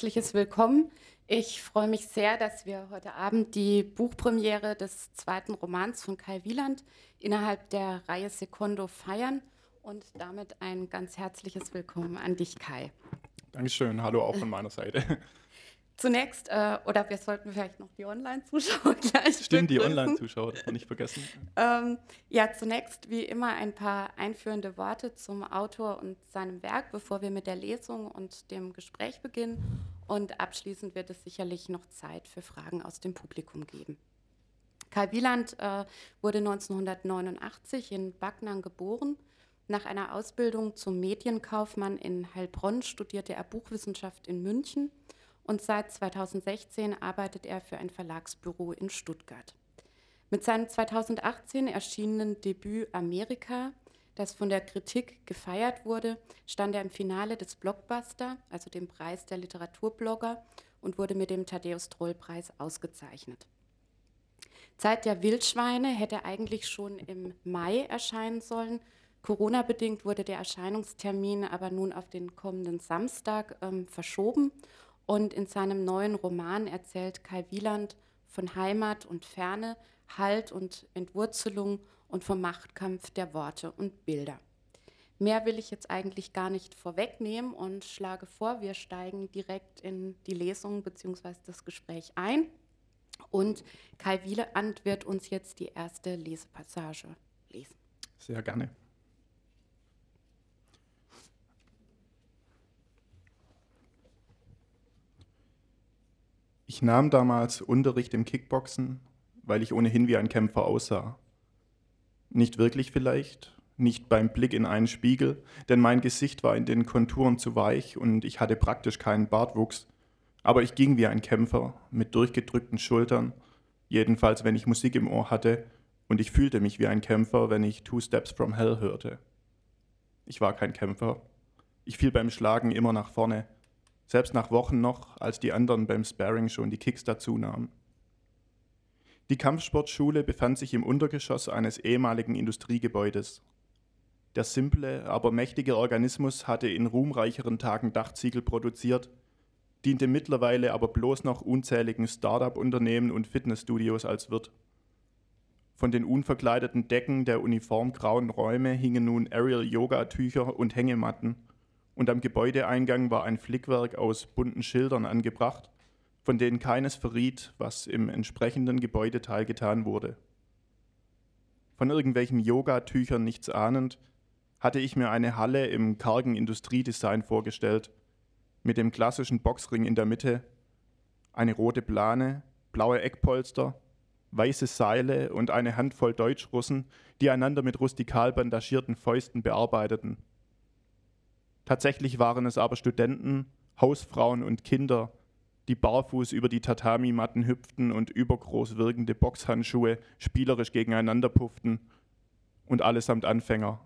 herzliches Willkommen. Ich freue mich sehr, dass wir heute Abend die Buchpremiere des zweiten Romans von Kai Wieland innerhalb der Reihe Secondo feiern und damit ein ganz herzliches Willkommen an dich, Kai. Dankeschön, hallo auch von meiner Seite. Zunächst, äh, oder wir sollten vielleicht noch die Online-Zuschauer gleich Stimmt, begrüßen. die Online-Zuschauer, nicht vergessen. ähm, ja, zunächst wie immer ein paar einführende Worte zum Autor und seinem Werk, bevor wir mit der Lesung und dem Gespräch beginnen. Und abschließend wird es sicherlich noch Zeit für Fragen aus dem Publikum geben. Kai Wieland äh, wurde 1989 in Backnang geboren. Nach einer Ausbildung zum Medienkaufmann in Heilbronn studierte er Buchwissenschaft in München und seit 2016 arbeitet er für ein Verlagsbüro in Stuttgart. Mit seinem 2018 erschienenen Debüt Amerika, das von der Kritik gefeiert wurde, stand er im Finale des Blockbuster, also dem Preis der Literaturblogger, und wurde mit dem Thaddeus-Troll-Preis ausgezeichnet. Zeit der Wildschweine hätte eigentlich schon im Mai erscheinen sollen. Corona-bedingt wurde der Erscheinungstermin aber nun auf den kommenden Samstag ähm, verschoben und in seinem neuen Roman erzählt Kai Wieland von Heimat und Ferne, Halt und Entwurzelung und vom Machtkampf der Worte und Bilder. Mehr will ich jetzt eigentlich gar nicht vorwegnehmen und schlage vor, wir steigen direkt in die Lesung bzw. das Gespräch ein. Und Kai Wieland wird uns jetzt die erste Lesepassage lesen. Sehr gerne. Ich nahm damals Unterricht im Kickboxen, weil ich ohnehin wie ein Kämpfer aussah. Nicht wirklich vielleicht, nicht beim Blick in einen Spiegel, denn mein Gesicht war in den Konturen zu weich und ich hatte praktisch keinen Bartwuchs, aber ich ging wie ein Kämpfer mit durchgedrückten Schultern, jedenfalls wenn ich Musik im Ohr hatte, und ich fühlte mich wie ein Kämpfer, wenn ich Two Steps from Hell hörte. Ich war kein Kämpfer. Ich fiel beim Schlagen immer nach vorne, selbst nach Wochen noch, als die anderen beim Sparring schon die Kicks dazu nahmen. Die Kampfsportschule befand sich im Untergeschoss eines ehemaligen Industriegebäudes. Der simple, aber mächtige Organismus hatte in ruhmreicheren Tagen Dachziegel produziert, diente mittlerweile aber bloß noch unzähligen Start-up-Unternehmen und Fitnessstudios als Wirt. Von den unverkleideten Decken der uniformgrauen Räume hingen nun Aerial-Yoga-Tücher und Hängematten – und am Gebäudeeingang war ein Flickwerk aus bunten Schildern angebracht, von denen keines verriet, was im entsprechenden Gebäudeteil getan wurde. Von irgendwelchen Yogatüchern nichts ahnend, hatte ich mir eine Halle im kargen Industriedesign vorgestellt, mit dem klassischen Boxring in der Mitte, eine rote Plane, blaue Eckpolster, weiße Seile und eine Handvoll Deutschrussen, die einander mit rustikal bandagierten Fäusten bearbeiteten – Tatsächlich waren es aber Studenten, Hausfrauen und Kinder, die barfuß über die Tatami-Matten hüpften und übergroß wirkende Boxhandschuhe spielerisch gegeneinander pufften. Und allesamt Anfänger,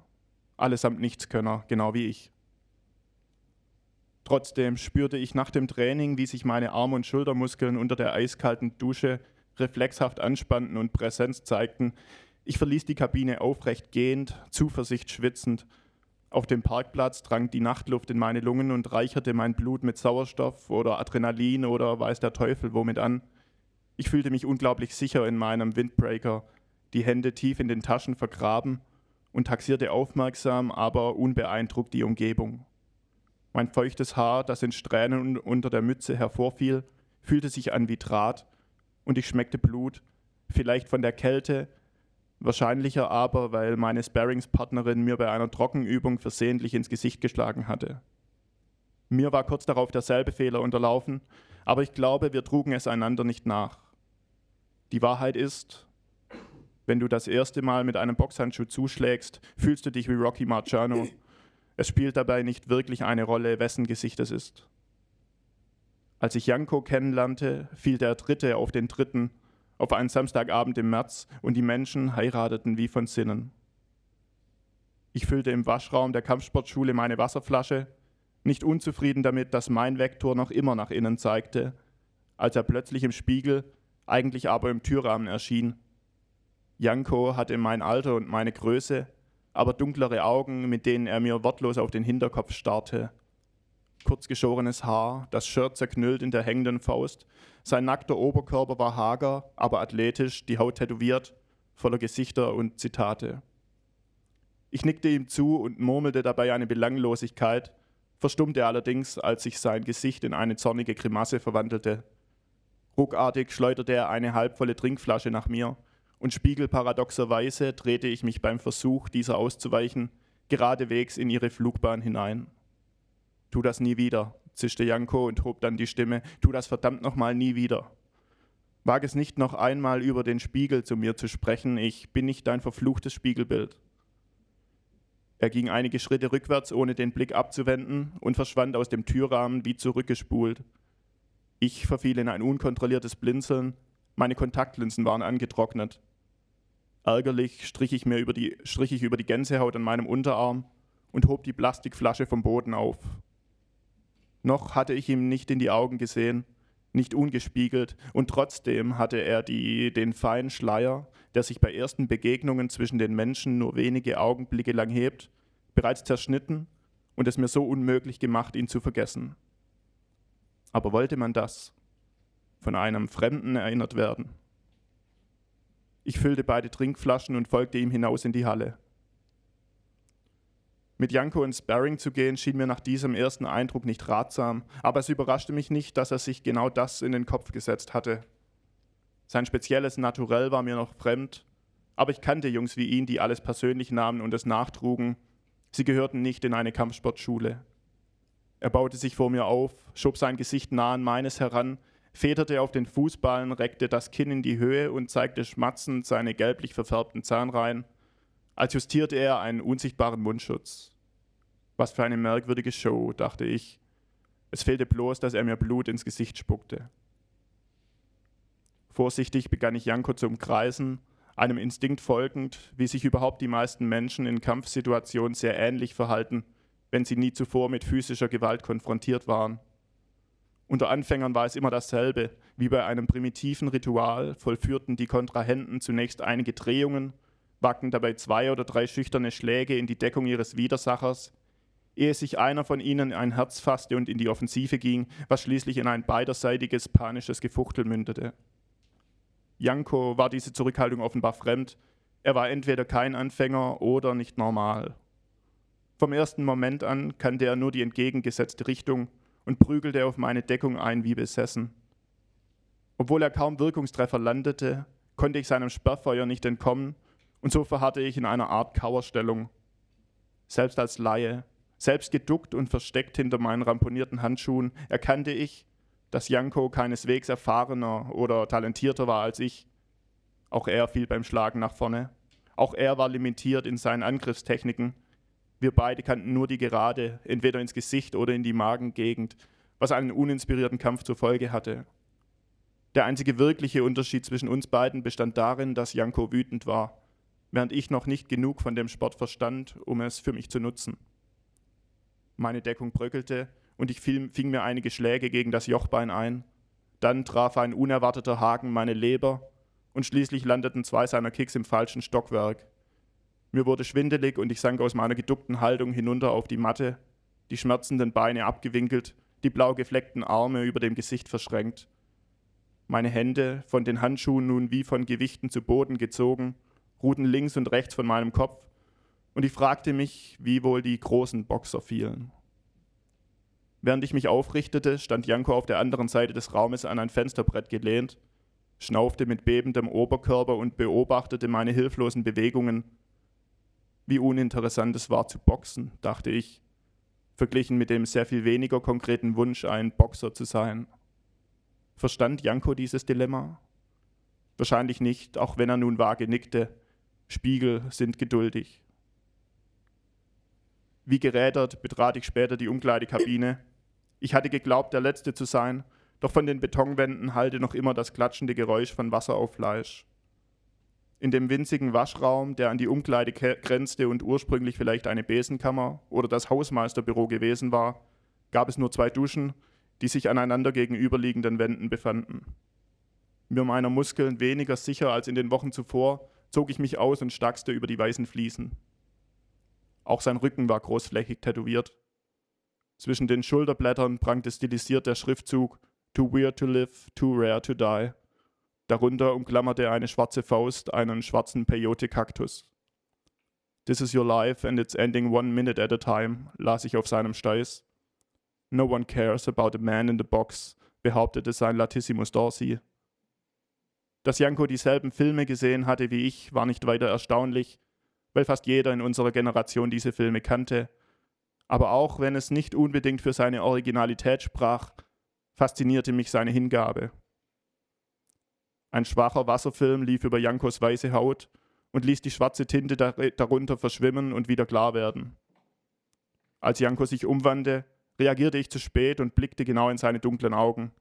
allesamt Nichtskönner, genau wie ich. Trotzdem spürte ich nach dem Training, wie sich meine Arm- und Schultermuskeln unter der eiskalten Dusche reflexhaft anspannten und Präsenz zeigten. Ich verließ die Kabine aufrecht gehend, Zuversicht schwitzend auf dem Parkplatz drang die Nachtluft in meine Lungen und reicherte mein Blut mit Sauerstoff oder Adrenalin oder weiß der Teufel womit an. Ich fühlte mich unglaublich sicher in meinem Windbreaker, die Hände tief in den Taschen vergraben und taxierte aufmerksam, aber unbeeindruckt die Umgebung. Mein feuchtes Haar, das in Strähnen unter der Mütze hervorfiel, fühlte sich an wie Draht, und ich schmeckte Blut, vielleicht von der Kälte, Wahrscheinlicher aber, weil meine Sparringspartnerin mir bei einer Trockenübung versehentlich ins Gesicht geschlagen hatte. Mir war kurz darauf derselbe Fehler unterlaufen, aber ich glaube, wir trugen es einander nicht nach. Die Wahrheit ist, wenn du das erste Mal mit einem Boxhandschuh zuschlägst, fühlst du dich wie Rocky Marciano. Es spielt dabei nicht wirklich eine Rolle, wessen Gesicht es ist. Als ich Janko kennenlernte, fiel der Dritte auf den Dritten auf einen Samstagabend im März und die Menschen heirateten wie von Sinnen. Ich füllte im Waschraum der Kampfsportschule meine Wasserflasche, nicht unzufrieden damit, dass mein Vektor noch immer nach innen zeigte, als er plötzlich im Spiegel, eigentlich aber im Türrahmen erschien. Janko hatte mein Alter und meine Größe, aber dunklere Augen, mit denen er mir wortlos auf den Hinterkopf starrte. Kurzgeschorenes Haar, das Shirt zerknüllt in der hängenden Faust. Sein nackter Oberkörper war hager, aber athletisch, die Haut tätowiert, voller Gesichter und Zitate. Ich nickte ihm zu und murmelte dabei eine Belanglosigkeit, verstummte allerdings, als sich sein Gesicht in eine zornige Grimasse verwandelte. Ruckartig schleuderte er eine halbvolle Trinkflasche nach mir, und spiegelparadoxerweise drehte ich mich beim Versuch, dieser auszuweichen, geradewegs in ihre Flugbahn hinein. Tu das nie wieder, zischte Janko und hob dann die Stimme, tu das verdammt nochmal nie wieder. Wag es nicht noch einmal über den Spiegel zu mir zu sprechen, ich bin nicht dein verfluchtes Spiegelbild. Er ging einige Schritte rückwärts, ohne den Blick abzuwenden, und verschwand aus dem Türrahmen wie zurückgespult. Ich verfiel in ein unkontrolliertes Blinzeln, meine Kontaktlinsen waren angetrocknet. Ärgerlich strich ich mir über die, strich ich über die Gänsehaut an meinem Unterarm und hob die Plastikflasche vom Boden auf. Noch hatte ich ihm nicht in die Augen gesehen, nicht ungespiegelt, und trotzdem hatte er die, den feinen Schleier, der sich bei ersten Begegnungen zwischen den Menschen nur wenige Augenblicke lang hebt, bereits zerschnitten und es mir so unmöglich gemacht, ihn zu vergessen. Aber wollte man das? Von einem Fremden erinnert werden? Ich füllte beide Trinkflaschen und folgte ihm hinaus in die Halle. Mit Janko ins Sparring zu gehen, schien mir nach diesem ersten Eindruck nicht ratsam, aber es überraschte mich nicht, dass er sich genau das in den Kopf gesetzt hatte. Sein spezielles Naturell war mir noch fremd, aber ich kannte Jungs wie ihn, die alles persönlich nahmen und es nachtrugen. Sie gehörten nicht in eine Kampfsportschule. Er baute sich vor mir auf, schob sein Gesicht nah an meines heran, federte auf den Fußballen, reckte das Kinn in die Höhe und zeigte schmatzend seine gelblich verfärbten Zahnreihen, als justierte er einen unsichtbaren Mundschutz. Was für eine merkwürdige Show, dachte ich. Es fehlte bloß, dass er mir Blut ins Gesicht spuckte. Vorsichtig begann ich Janko zu umkreisen, einem Instinkt folgend, wie sich überhaupt die meisten Menschen in Kampfsituationen sehr ähnlich verhalten wenn sie nie zuvor mit physischer Gewalt konfrontiert waren. Unter Anfängern war es immer dasselbe, wie bei einem primitiven Ritual vollführten die Kontrahenten zunächst einige Drehungen, wagten dabei zwei oder drei schüchterne Schläge in die Deckung ihres Widersachers, ehe sich einer von ihnen ein Herz fasste und in die Offensive ging, was schließlich in ein beiderseitiges panisches Gefuchtel mündete. Janko war diese Zurückhaltung offenbar fremd, er war entweder kein Anfänger oder nicht normal. Vom ersten Moment an kannte er nur die entgegengesetzte Richtung und prügelte auf meine Deckung ein wie besessen. Obwohl er kaum Wirkungstreffer landete, konnte ich seinem Sperrfeuer nicht entkommen und so verharrte ich in einer Art Kauerstellung. Selbst als Laie, selbst geduckt und versteckt hinter meinen ramponierten Handschuhen, erkannte ich, dass Janko keineswegs erfahrener oder talentierter war als ich. Auch er fiel beim Schlagen nach vorne. Auch er war limitiert in seinen Angriffstechniken wir beide kannten nur die Gerade, entweder ins Gesicht oder in die Magengegend, was einen uninspirierten Kampf zur Folge hatte. Der einzige wirkliche Unterschied zwischen uns beiden bestand darin, dass Janko wütend war, während ich noch nicht genug von dem Sport verstand, um es für mich zu nutzen. Meine Deckung bröckelte und ich fing mir einige Schläge gegen das Jochbein ein. Dann traf ein unerwarteter Haken meine Leber und schließlich landeten zwei seiner Kicks im falschen Stockwerk. Mir wurde schwindelig und ich sank aus meiner geduckten Haltung hinunter auf die Matte, die schmerzenden Beine abgewinkelt, die blau gefleckten Arme über dem Gesicht verschränkt. Meine Hände, von den Handschuhen nun wie von Gewichten zu Boden gezogen, ruhten links und rechts von meinem Kopf, und ich fragte mich, wie wohl die großen Boxer fielen. Während ich mich aufrichtete, stand Janko auf der anderen Seite des Raumes an ein Fensterbrett gelehnt, schnaufte mit bebendem Oberkörper und beobachtete meine hilflosen Bewegungen, wie uninteressant es war zu boxen, dachte ich, verglichen mit dem sehr viel weniger konkreten Wunsch, ein Boxer zu sein. Verstand Janko dieses Dilemma? Wahrscheinlich nicht, auch wenn er nun vage nickte. Spiegel sind geduldig. Wie gerädert betrat ich später die Umkleidekabine. Ich hatte geglaubt, der Letzte zu sein, doch von den Betonwänden hallte noch immer das klatschende Geräusch von Wasser auf Fleisch. In dem winzigen Waschraum, der an die Umkleide grenzte und ursprünglich vielleicht eine Besenkammer oder das Hausmeisterbüro gewesen war, gab es nur zwei Duschen, die sich aneinander gegenüberliegenden Wänden befanden. Mir meiner Muskeln weniger sicher als in den Wochen zuvor, zog ich mich aus und stackste über die weißen Fliesen. Auch sein Rücken war großflächig tätowiert. Zwischen den Schulterblättern prangte stilisiert der Schriftzug Too weird to live, too rare to die. Darunter umklammerte eine schwarze Faust einen schwarzen Peyote-Kaktus. This is your life and it's ending one minute at a time, las ich auf seinem Steiß. No one cares about a man in the box, behauptete sein Latissimus Dorsey. Dass Janko dieselben Filme gesehen hatte wie ich, war nicht weiter erstaunlich, weil fast jeder in unserer Generation diese Filme kannte. Aber auch wenn es nicht unbedingt für seine Originalität sprach, faszinierte mich seine Hingabe. Ein schwacher Wasserfilm lief über Jankos weiße Haut und ließ die schwarze Tinte darunter verschwimmen und wieder klar werden. Als Janko sich umwandte, reagierte ich zu spät und blickte genau in seine dunklen Augen.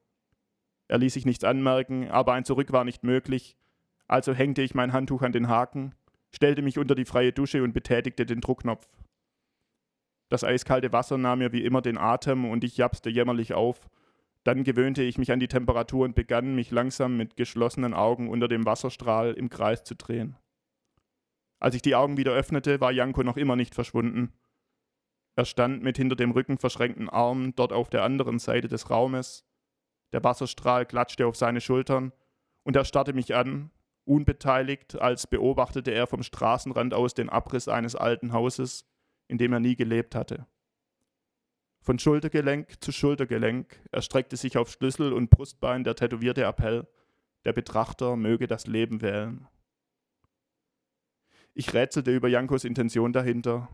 Er ließ sich nichts anmerken, aber ein Zurück war nicht möglich, also hängte ich mein Handtuch an den Haken, stellte mich unter die freie Dusche und betätigte den Druckknopf. Das eiskalte Wasser nahm mir wie immer den Atem und ich japste jämmerlich auf. Dann gewöhnte ich mich an die Temperatur und begann, mich langsam mit geschlossenen Augen unter dem Wasserstrahl im Kreis zu drehen. Als ich die Augen wieder öffnete, war Janko noch immer nicht verschwunden. Er stand mit hinter dem Rücken verschränkten Armen dort auf der anderen Seite des Raumes. Der Wasserstrahl klatschte auf seine Schultern und er starrte mich an, unbeteiligt, als beobachtete er vom Straßenrand aus den Abriss eines alten Hauses, in dem er nie gelebt hatte. Von Schultergelenk zu Schultergelenk erstreckte sich auf Schlüssel und Brustbein der tätowierte Appell, der Betrachter möge das Leben wählen. Ich rätselte über Jankos Intention dahinter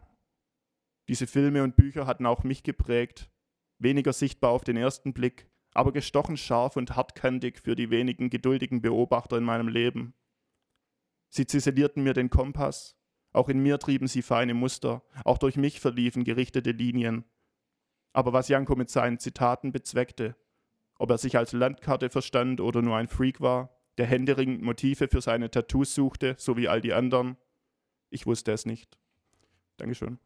diese Filme und Bücher hatten auch mich geprägt, weniger sichtbar auf den ersten Blick, aber gestochen scharf und hartkantig für die wenigen geduldigen Beobachter in meinem Leben. Sie ziselierten mir den Kompass, auch in mir trieben sie feine Muster, auch durch mich verliefen gerichtete Linien. Aber was Janko mit seinen Zitaten bezweckte, ob er sich als Landkarte verstand oder nur ein Freak war, der händeringend Motive für seine Tattoos suchte, so wie all die anderen, ich wusste es nicht. Dankeschön.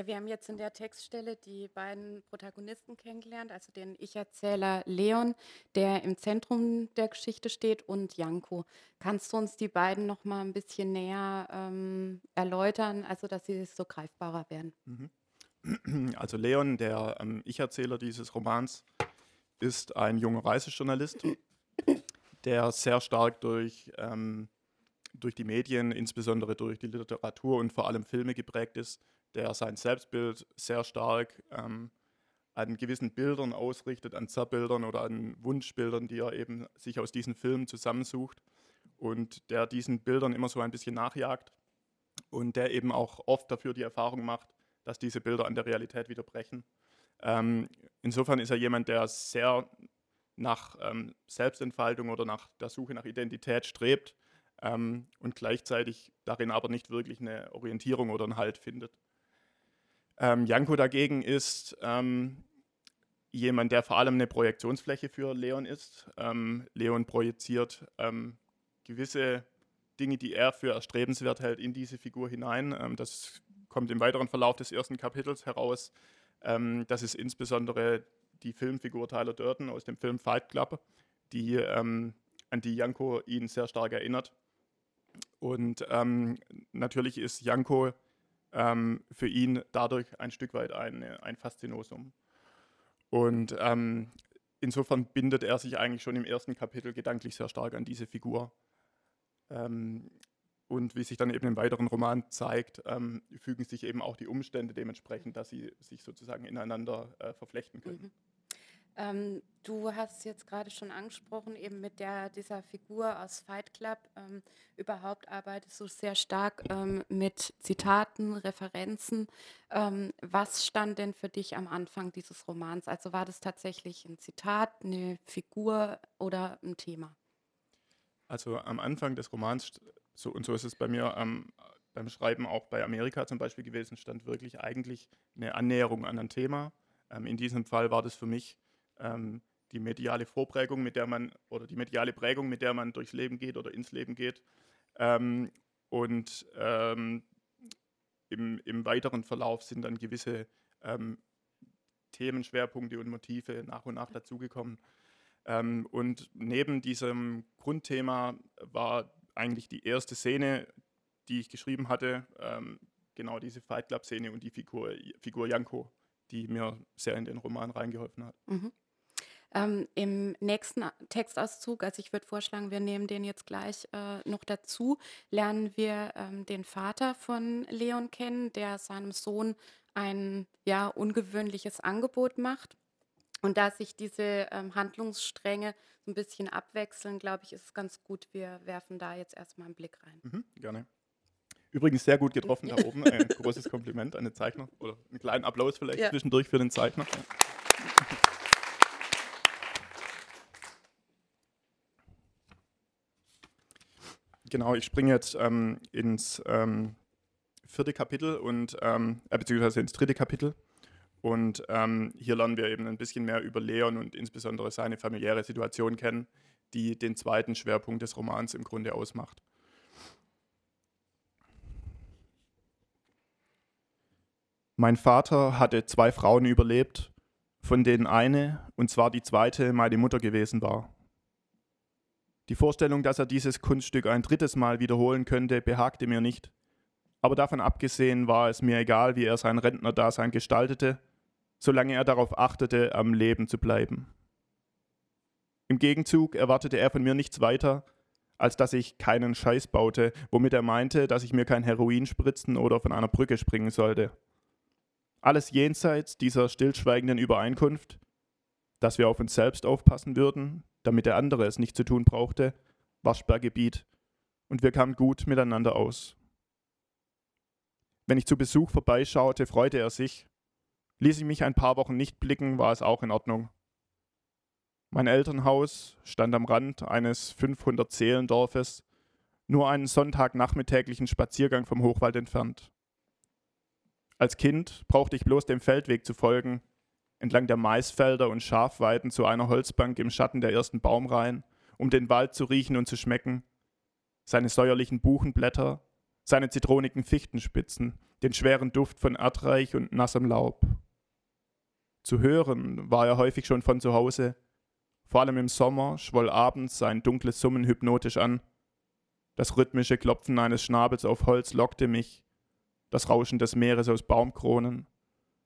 Ja, wir haben jetzt in der Textstelle die beiden Protagonisten kennengelernt, also den Ich-Erzähler Leon, der im Zentrum der Geschichte steht, und Janko. Kannst du uns die beiden noch mal ein bisschen näher ähm, erläutern, also dass sie so greifbarer werden? Mhm. Also Leon, der ähm, Ich-Erzähler dieses Romans, ist ein junger Reisejournalist, der sehr stark durch, ähm, durch die Medien, insbesondere durch die Literatur und vor allem Filme geprägt ist der sein Selbstbild sehr stark ähm, an gewissen Bildern ausrichtet, an Zerbildern oder an Wunschbildern, die er eben sich aus diesen Filmen zusammensucht und der diesen Bildern immer so ein bisschen nachjagt und der eben auch oft dafür die Erfahrung macht, dass diese Bilder an der Realität widerbrechen. Ähm, insofern ist er jemand, der sehr nach ähm, Selbstentfaltung oder nach der Suche nach Identität strebt ähm, und gleichzeitig darin aber nicht wirklich eine Orientierung oder einen Halt findet. Ähm, Janko dagegen ist ähm, jemand, der vor allem eine Projektionsfläche für Leon ist. Ähm, Leon projiziert ähm, gewisse Dinge, die er für erstrebenswert hält, in diese Figur hinein. Ähm, das kommt im weiteren Verlauf des ersten Kapitels heraus. Ähm, das ist insbesondere die Filmfigur Tyler Durden aus dem Film Fight Club, die, an die Janko ihn sehr stark erinnert. Und natürlich ist Janko ähm, für ihn dadurch ein Stück weit ein, ein Faszinosum. Und ähm, insofern bindet er sich eigentlich schon im ersten Kapitel gedanklich sehr stark an diese Figur. Ähm, und wie sich dann eben im weiteren Roman zeigt, ähm, fügen sich eben auch die Umstände dementsprechend, dass sie sich sozusagen ineinander äh, verflechten können. Mhm. Ähm, du hast jetzt gerade schon angesprochen, eben mit der, dieser Figur aus Fight Club. Ähm, überhaupt arbeitest du sehr stark ähm, mit Zitaten, Referenzen. Ähm, was stand denn für dich am Anfang dieses Romans? Also war das tatsächlich ein Zitat, eine Figur oder ein Thema? Also am Anfang des Romans, so, und so ist es bei mir ähm, beim Schreiben auch bei Amerika zum Beispiel gewesen, stand wirklich eigentlich eine Annäherung an ein Thema. Ähm, in diesem Fall war das für mich ähm, die mediale Vorprägung, mit der man, oder die mediale Prägung, mit der man durchs Leben geht oder ins Leben geht. Ähm, und ähm, im, im, weiteren Verlauf sind dann gewisse ähm, Themenschwerpunkte und Motive nach und nach dazugekommen. Ähm, und neben diesem Grundthema war eigentlich die erste Szene, die ich geschrieben hatte, ähm, genau diese Fight Club-Szene und die Figur, Figur Janko, die mir sehr in den Roman reingeholfen hat. Mhm. Ähm, Im nächsten Textauszug, also ich würde vorschlagen, wir nehmen den jetzt gleich äh, noch dazu, lernen wir ähm, den Vater von Leon kennen, der seinem Sohn ein ja ungewöhnliches Angebot macht. Und da sich diese ähm, Handlungsstränge so ein bisschen abwechseln, glaube ich, ist es ganz gut. Wir werfen da jetzt erstmal einen Blick rein. Mhm, gerne. Übrigens sehr gut getroffen da oben. Ein großes Kompliment an den Zeichner. Oder einen kleinen Applaus vielleicht ja. zwischendurch für den Zeichner. Genau, ich springe jetzt ähm, ins ähm, vierte Kapitel und ähm, äh, beziehungsweise ins dritte Kapitel. Und ähm, hier lernen wir eben ein bisschen mehr über Leon und insbesondere seine familiäre Situation kennen, die den zweiten Schwerpunkt des Romans im Grunde ausmacht. Mein Vater hatte zwei Frauen überlebt, von denen eine, und zwar die zweite, meine Mutter gewesen war. Die Vorstellung, dass er dieses Kunststück ein drittes Mal wiederholen könnte, behagte mir nicht. Aber davon abgesehen war es mir egal, wie er sein Rentnerdasein gestaltete, solange er darauf achtete, am Leben zu bleiben. Im Gegenzug erwartete er von mir nichts weiter, als dass ich keinen Scheiß baute, womit er meinte, dass ich mir kein Heroin spritzen oder von einer Brücke springen sollte. Alles jenseits dieser stillschweigenden Übereinkunft, dass wir auf uns selbst aufpassen würden, damit der andere es nicht zu tun brauchte, war Sperrgebiet, und wir kamen gut miteinander aus. Wenn ich zu Besuch vorbeischaute, freute er sich. Ließ ich mich ein paar Wochen nicht blicken, war es auch in Ordnung. Mein Elternhaus stand am Rand eines 500-Seelendorfes, nur einen sonntagnachmittäglichen Spaziergang vom Hochwald entfernt. Als Kind brauchte ich bloß dem Feldweg zu folgen, entlang der Maisfelder und Schafweiden zu einer Holzbank im Schatten der ersten Baumreihen, um den Wald zu riechen und zu schmecken, seine säuerlichen Buchenblätter, seine zitronigen Fichtenspitzen, den schweren Duft von Erdreich und nassem Laub. Zu hören war er häufig schon von zu Hause, vor allem im Sommer schwoll abends sein dunkles Summen hypnotisch an. Das rhythmische Klopfen eines Schnabels auf Holz lockte mich, das Rauschen des Meeres aus Baumkronen,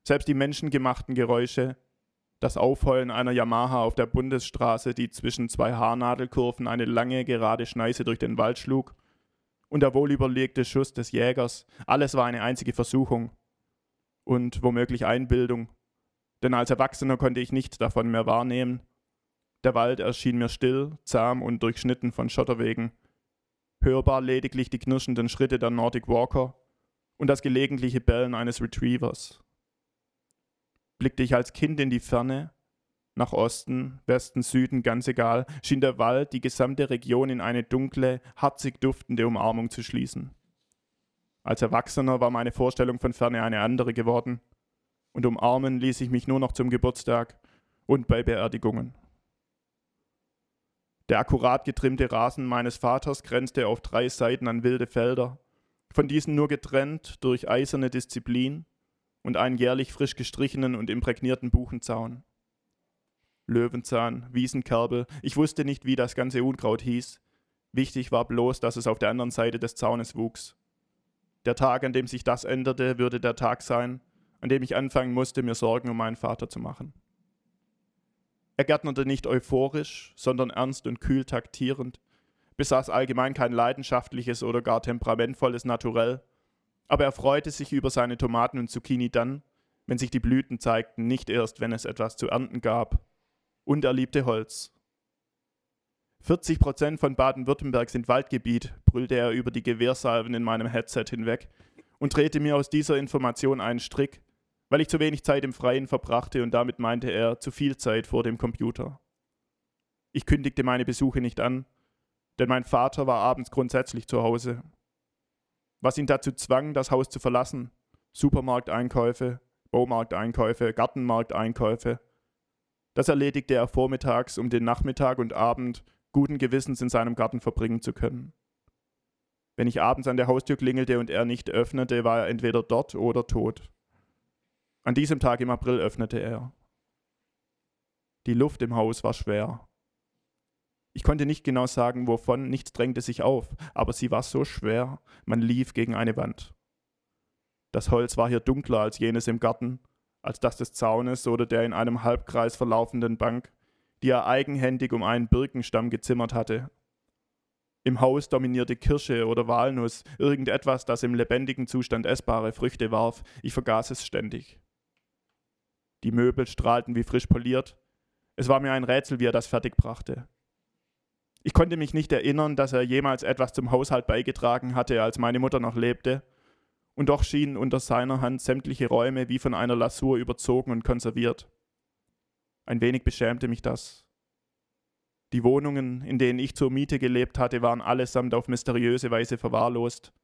selbst die menschengemachten Geräusche, das Aufheulen einer Yamaha auf der Bundesstraße, die zwischen zwei Haarnadelkurven eine lange, gerade Schneise durch den Wald schlug, und der wohlüberlegte Schuss des Jägers, alles war eine einzige Versuchung und womöglich Einbildung, denn als Erwachsener konnte ich nicht davon mehr wahrnehmen. Der Wald erschien mir still, zahm und durchschnitten von Schotterwegen, hörbar lediglich die knirschenden Schritte der Nordic Walker und das gelegentliche Bellen eines Retrievers blickte ich als Kind in die Ferne, nach Osten, Westen, Süden, ganz egal, schien der Wald die gesamte Region in eine dunkle, harzig duftende Umarmung zu schließen. Als Erwachsener war meine Vorstellung von Ferne eine andere geworden, und umarmen ließ ich mich nur noch zum Geburtstag und bei Beerdigungen. Der akkurat getrimmte Rasen meines Vaters grenzte auf drei Seiten an wilde Felder, von diesen nur getrennt durch eiserne Disziplin und einen jährlich frisch gestrichenen und imprägnierten Buchenzaun. Löwenzahn, Wiesenkerbel, ich wusste nicht, wie das ganze Unkraut hieß. Wichtig war bloß, dass es auf der anderen Seite des Zaunes wuchs. Der Tag, an dem sich das änderte, würde der Tag sein, an dem ich anfangen musste, mir Sorgen um meinen Vater zu machen. Er gärtnerte nicht euphorisch, sondern ernst und kühl taktierend, besaß allgemein kein leidenschaftliches oder gar temperamentvolles Naturell, aber er freute sich über seine Tomaten und Zucchini dann, wenn sich die Blüten zeigten, nicht erst, wenn es etwas zu ernten gab. Und er liebte Holz. 40 Prozent von Baden-Württemberg sind Waldgebiet, brüllte er über die Gewehrsalven in meinem Headset hinweg und drehte mir aus dieser Information einen Strick, weil ich zu wenig Zeit im Freien verbrachte und damit meinte er zu viel Zeit vor dem Computer. Ich kündigte meine Besuche nicht an, denn mein Vater war abends grundsätzlich zu Hause was ihn dazu zwang, das Haus zu verlassen. Supermarkteinkäufe, Baumarkteinkäufe, Gartenmarkteinkäufe. Das erledigte er vormittags, um den Nachmittag und Abend guten Gewissens in seinem Garten verbringen zu können. Wenn ich abends an der Haustür klingelte und er nicht öffnete, war er entweder dort oder tot. An diesem Tag im April öffnete er. Die Luft im Haus war schwer. Ich konnte nicht genau sagen, wovon, nichts drängte sich auf, aber sie war so schwer, man lief gegen eine Wand. Das Holz war hier dunkler als jenes im Garten, als das des Zaunes oder der in einem Halbkreis verlaufenden Bank, die er eigenhändig um einen Birkenstamm gezimmert hatte. Im Haus dominierte Kirsche oder Walnuss, irgendetwas, das im lebendigen Zustand essbare Früchte warf. Ich vergaß es ständig. Die Möbel strahlten wie frisch poliert. Es war mir ein Rätsel, wie er das fertigbrachte. Ich konnte mich nicht erinnern, dass er jemals etwas zum Haushalt beigetragen hatte, als meine Mutter noch lebte, und doch schienen unter seiner Hand sämtliche Räume wie von einer Lasur überzogen und konserviert. Ein wenig beschämte mich das. Die Wohnungen, in denen ich zur Miete gelebt hatte, waren allesamt auf mysteriöse Weise verwahrlost.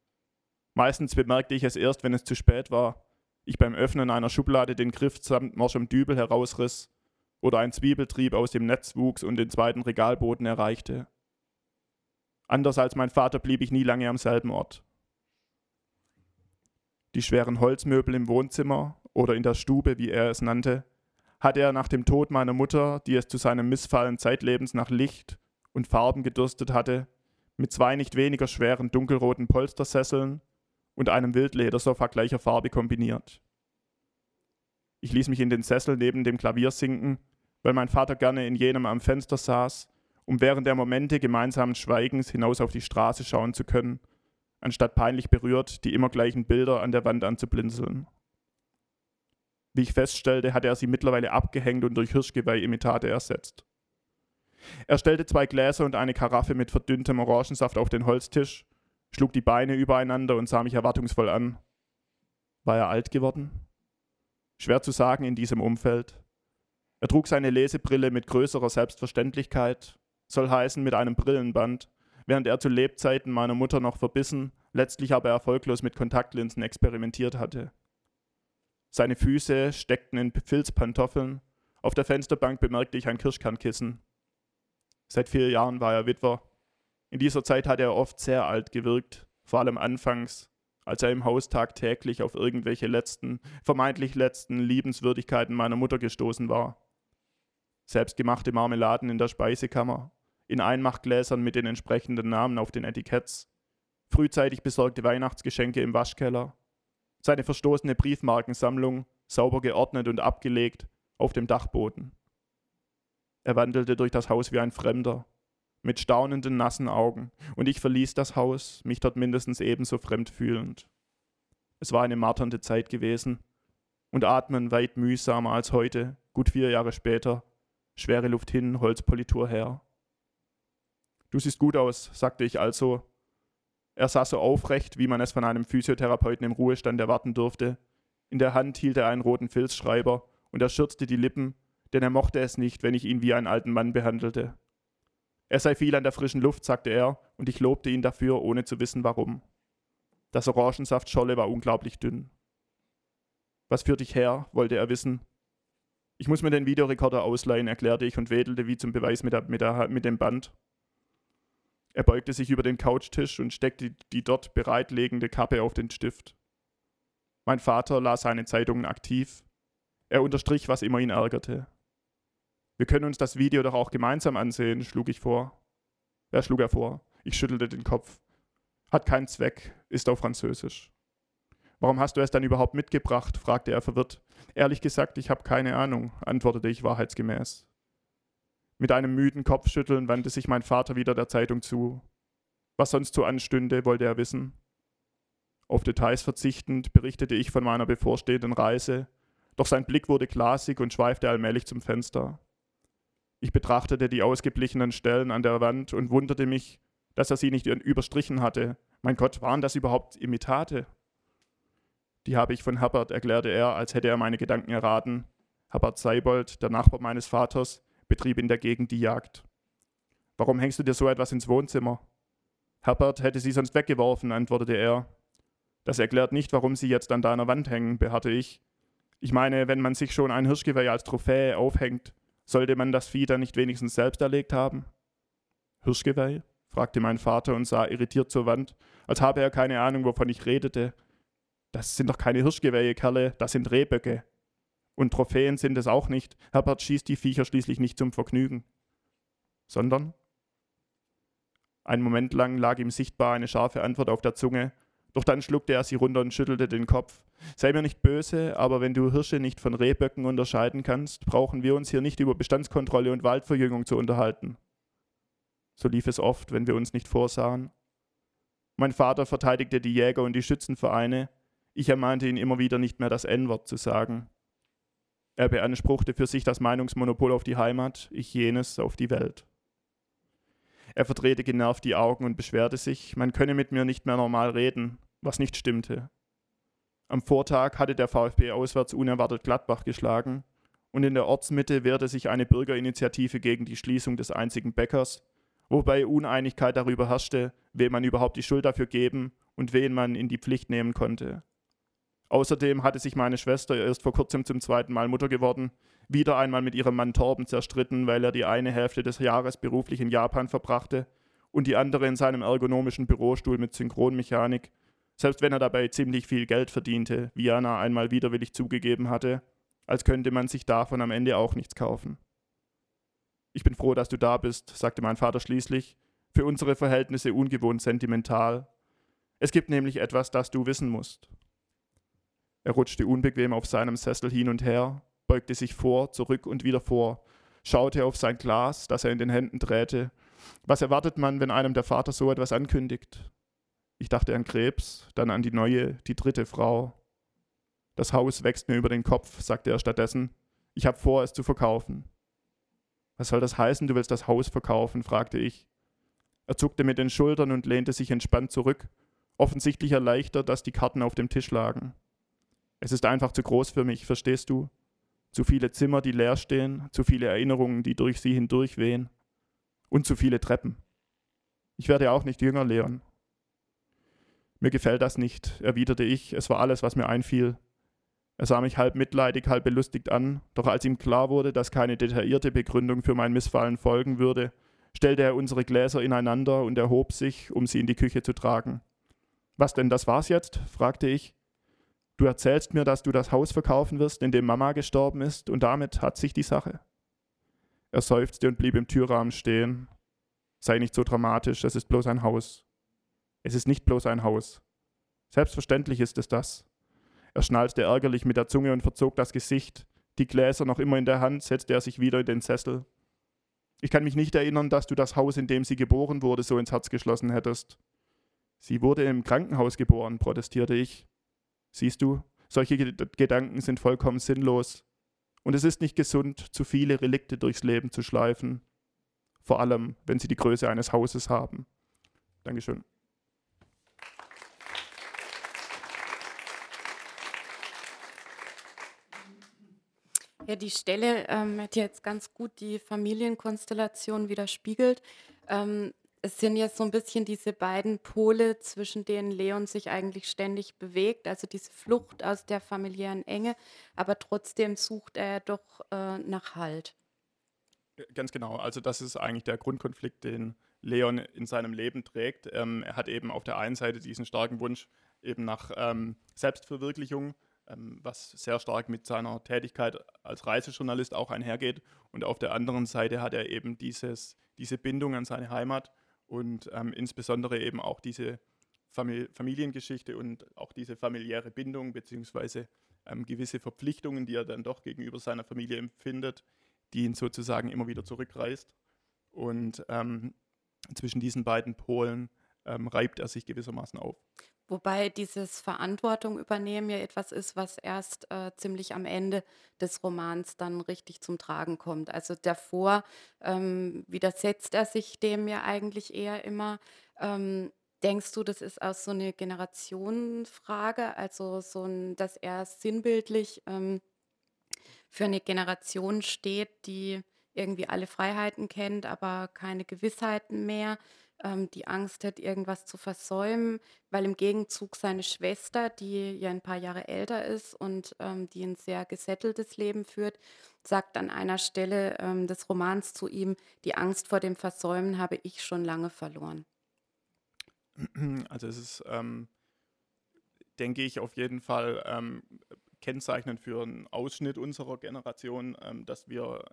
Meistens bemerkte ich es erst, wenn es zu spät war, ich beim Öffnen einer Schublade den Griff samt morschem Dübel herausriss oder ein Zwiebeltrieb aus dem Netz wuchs und den zweiten Regalboden erreichte. Anders als mein Vater blieb ich nie lange am selben Ort. Die schweren Holzmöbel im Wohnzimmer oder in der Stube, wie er es nannte, hatte er nach dem Tod meiner Mutter, die es zu seinem Missfallen zeitlebens nach Licht und Farben gedürstet hatte, mit zwei nicht weniger schweren dunkelroten Polstersesseln und einem Wildledersofa gleicher Farbe kombiniert. Ich ließ mich in den Sessel neben dem Klavier sinken weil mein Vater gerne in jenem am Fenster saß, um während der Momente gemeinsamen Schweigens hinaus auf die Straße schauen zu können, anstatt peinlich berührt die immer gleichen Bilder an der Wand anzublinzeln. Wie ich feststellte, hatte er sie mittlerweile abgehängt und durch Hirschgeweih-Imitate ersetzt. Er stellte zwei Gläser und eine Karaffe mit verdünntem Orangensaft auf den Holztisch, schlug die Beine übereinander und sah mich erwartungsvoll an. War er alt geworden? Schwer zu sagen in diesem Umfeld. Er trug seine Lesebrille mit größerer Selbstverständlichkeit, soll heißen mit einem Brillenband, während er zu Lebzeiten meiner Mutter noch verbissen, letztlich aber erfolglos mit Kontaktlinsen experimentiert hatte. Seine Füße steckten in Filzpantoffeln, auf der Fensterbank bemerkte ich ein Kirschkernkissen. Seit vier Jahren war er Witwer. In dieser Zeit hatte er oft sehr alt gewirkt, vor allem anfangs, als er im Haus tagtäglich auf irgendwelche letzten, vermeintlich letzten Liebenswürdigkeiten meiner Mutter gestoßen war selbstgemachte Marmeladen in der Speisekammer, in Einmachgläsern mit den entsprechenden Namen auf den Etiketts, frühzeitig besorgte Weihnachtsgeschenke im Waschkeller, seine verstoßene Briefmarkensammlung, sauber geordnet und abgelegt, auf dem Dachboden. Er wandelte durch das Haus wie ein Fremder, mit staunenden, nassen Augen, und ich verließ das Haus, mich dort mindestens ebenso fremd fühlend. Es war eine marternde Zeit gewesen, und atmen weit mühsamer als heute, gut vier Jahre später, Schwere Luft hin, Holzpolitur her. Du siehst gut aus, sagte ich also. Er saß so aufrecht, wie man es von einem Physiotherapeuten im Ruhestand erwarten durfte. In der Hand hielt er einen roten Filzschreiber und er schürzte die Lippen, denn er mochte es nicht, wenn ich ihn wie einen alten Mann behandelte. Er sei viel an der frischen Luft, sagte er, und ich lobte ihn dafür, ohne zu wissen warum. Das Orangensaftscholle war unglaublich dünn. Was führt dich her? wollte er wissen. Ich muss mir den Videorekorder ausleihen, erklärte ich und wedelte wie zum Beweis mit, der, mit, der, mit dem Band. Er beugte sich über den Couchtisch und steckte die dort bereitlegende Kappe auf den Stift. Mein Vater las seine Zeitungen aktiv. Er unterstrich, was immer ihn ärgerte. Wir können uns das Video doch auch gemeinsam ansehen, schlug ich vor. Er schlug er vor. Ich schüttelte den Kopf. Hat keinen Zweck, ist auf Französisch. Warum hast du es dann überhaupt mitgebracht? fragte er verwirrt. Ehrlich gesagt, ich habe keine Ahnung, antwortete ich wahrheitsgemäß. Mit einem müden Kopfschütteln wandte sich mein Vater wieder der Zeitung zu. Was sonst so anstünde, wollte er wissen. Auf Details verzichtend berichtete ich von meiner bevorstehenden Reise, doch sein Blick wurde glasig und schweifte allmählich zum Fenster. Ich betrachtete die ausgeblichenen Stellen an der Wand und wunderte mich, dass er sie nicht überstrichen hatte. Mein Gott, waren das überhaupt Imitate? Die habe ich von Herbert, erklärte er, als hätte er meine Gedanken erraten. Herbert Seibold, der Nachbar meines Vaters, betrieb in der Gegend die Jagd. Warum hängst du dir so etwas ins Wohnzimmer? Herbert hätte sie sonst weggeworfen, antwortete er. Das erklärt nicht, warum sie jetzt an deiner Wand hängen, beharrte ich. Ich meine, wenn man sich schon ein Hirschgeweih als Trophäe aufhängt, sollte man das Vieh dann nicht wenigstens selbst erlegt haben? Hirschgeweih? fragte mein Vater und sah irritiert zur Wand, als habe er keine Ahnung, wovon ich redete. Das sind doch keine Hirschgeweihe, Kerle, das sind Rehböcke. Und Trophäen sind es auch nicht. Herbert schießt die Viecher schließlich nicht zum Vergnügen. Sondern? Einen Moment lang lag ihm sichtbar eine scharfe Antwort auf der Zunge, doch dann schluckte er sie runter und schüttelte den Kopf. Sei mir nicht böse, aber wenn du Hirsche nicht von Rehböcken unterscheiden kannst, brauchen wir uns hier nicht über Bestandskontrolle und Waldverjüngung zu unterhalten. So lief es oft, wenn wir uns nicht vorsahen. Mein Vater verteidigte die Jäger und die Schützenvereine. Ich ermahnte ihn immer wieder, nicht mehr das N-Wort zu sagen. Er beanspruchte für sich das Meinungsmonopol auf die Heimat, ich jenes auf die Welt. Er verdrehte genervt die Augen und beschwerte sich, man könne mit mir nicht mehr normal reden, was nicht stimmte. Am Vortag hatte der VfB auswärts unerwartet Gladbach geschlagen und in der Ortsmitte wehrte sich eine Bürgerinitiative gegen die Schließung des einzigen Bäckers, wobei Uneinigkeit darüber herrschte, wem man überhaupt die Schuld dafür geben und wen man in die Pflicht nehmen konnte. Außerdem hatte sich meine Schwester erst vor kurzem zum zweiten Mal Mutter geworden, wieder einmal mit ihrem Mann Torben zerstritten, weil er die eine Hälfte des Jahres beruflich in Japan verbrachte und die andere in seinem ergonomischen Bürostuhl mit Synchronmechanik, selbst wenn er dabei ziemlich viel Geld verdiente, wie Jana einmal widerwillig zugegeben hatte, als könnte man sich davon am Ende auch nichts kaufen. Ich bin froh, dass du da bist, sagte mein Vater schließlich, für unsere Verhältnisse ungewohnt sentimental. Es gibt nämlich etwas, das du wissen musst. Er rutschte unbequem auf seinem Sessel hin und her, beugte sich vor, zurück und wieder vor, schaute auf sein Glas, das er in den Händen drehte. Was erwartet man, wenn einem der Vater so etwas ankündigt? Ich dachte an Krebs, dann an die neue, die dritte Frau. Das Haus wächst mir über den Kopf, sagte er stattdessen. Ich habe vor, es zu verkaufen. Was soll das heißen, du willst das Haus verkaufen? fragte ich. Er zuckte mit den Schultern und lehnte sich entspannt zurück, offensichtlich erleichtert, dass die Karten auf dem Tisch lagen. Es ist einfach zu groß für mich, verstehst du? Zu viele Zimmer, die leer stehen, zu viele Erinnerungen, die durch sie hindurch wehen. Und zu viele Treppen. Ich werde auch nicht jünger, Leon. Mir gefällt das nicht, erwiderte ich, es war alles, was mir einfiel. Er sah mich halb mitleidig, halb belustigt an, doch als ihm klar wurde, dass keine detaillierte Begründung für mein Missfallen folgen würde, stellte er unsere Gläser ineinander und erhob sich, um sie in die Küche zu tragen. Was denn, das war's jetzt? fragte ich. Du erzählst mir, dass du das Haus verkaufen wirst, in dem Mama gestorben ist, und damit hat sich die Sache. Er seufzte und blieb im Türrahmen stehen. Sei nicht so dramatisch, es ist bloß ein Haus. Es ist nicht bloß ein Haus. Selbstverständlich ist es das. Er schnalzte ärgerlich mit der Zunge und verzog das Gesicht. Die Gläser noch immer in der Hand, setzte er sich wieder in den Sessel. Ich kann mich nicht erinnern, dass du das Haus, in dem sie geboren wurde, so ins Herz geschlossen hättest. Sie wurde im Krankenhaus geboren, protestierte ich. Siehst du, solche Gedanken sind vollkommen sinnlos. Und es ist nicht gesund, zu viele Relikte durchs Leben zu schleifen. Vor allem, wenn sie die Größe eines Hauses haben. Dankeschön. Ja, die Stelle ähm, hat jetzt ganz gut die Familienkonstellation widerspiegelt. Ähm, es sind jetzt so ein bisschen diese beiden Pole, zwischen denen Leon sich eigentlich ständig bewegt, also diese Flucht aus der familiären Enge, aber trotzdem sucht er doch äh, nach Halt. Ganz genau, also das ist eigentlich der Grundkonflikt, den Leon in seinem Leben trägt. Ähm, er hat eben auf der einen Seite diesen starken Wunsch eben nach ähm, Selbstverwirklichung, ähm, was sehr stark mit seiner Tätigkeit als Reisejournalist auch einhergeht. Und auf der anderen Seite hat er eben dieses, diese Bindung an seine Heimat und ähm, insbesondere eben auch diese Famili Familiengeschichte und auch diese familiäre Bindung beziehungsweise ähm, gewisse Verpflichtungen, die er dann doch gegenüber seiner Familie empfindet, die ihn sozusagen immer wieder zurückreißt. Und ähm, zwischen diesen beiden Polen ähm, reibt er sich gewissermaßen auf. Wobei dieses Verantwortung übernehmen ja etwas ist, was erst äh, ziemlich am Ende des Romans dann richtig zum Tragen kommt. Also davor ähm, widersetzt er sich dem ja eigentlich eher immer. Ähm, denkst du, das ist auch so eine Generationenfrage, also so ein, dass er sinnbildlich ähm, für eine Generation steht, die irgendwie alle Freiheiten kennt, aber keine Gewissheiten mehr? Ähm, die Angst hat, irgendwas zu versäumen, weil im Gegenzug seine Schwester, die ja ein paar Jahre älter ist und ähm, die ein sehr gesetteltes Leben führt, sagt an einer Stelle ähm, des Romans zu ihm, die Angst vor dem Versäumen habe ich schon lange verloren. Also es ist, ähm, denke ich, auf jeden Fall ähm, kennzeichnend für einen Ausschnitt unserer Generation, ähm, dass wir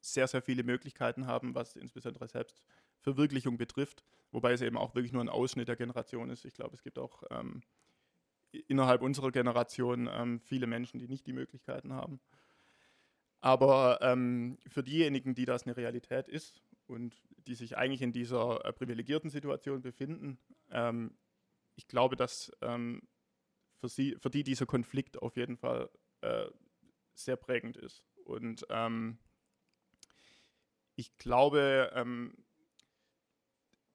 sehr, sehr viele Möglichkeiten haben, was insbesondere selbst Verwirklichung betrifft, wobei es eben auch wirklich nur ein Ausschnitt der Generation ist. Ich glaube, es gibt auch ähm, innerhalb unserer Generation ähm, viele Menschen, die nicht die Möglichkeiten haben. Aber ähm, für diejenigen, die das eine Realität ist und die sich eigentlich in dieser äh, privilegierten Situation befinden, ähm, ich glaube, dass ähm, für, sie, für die dieser Konflikt auf jeden Fall äh, sehr prägend ist. Und ähm, ich glaube, ähm,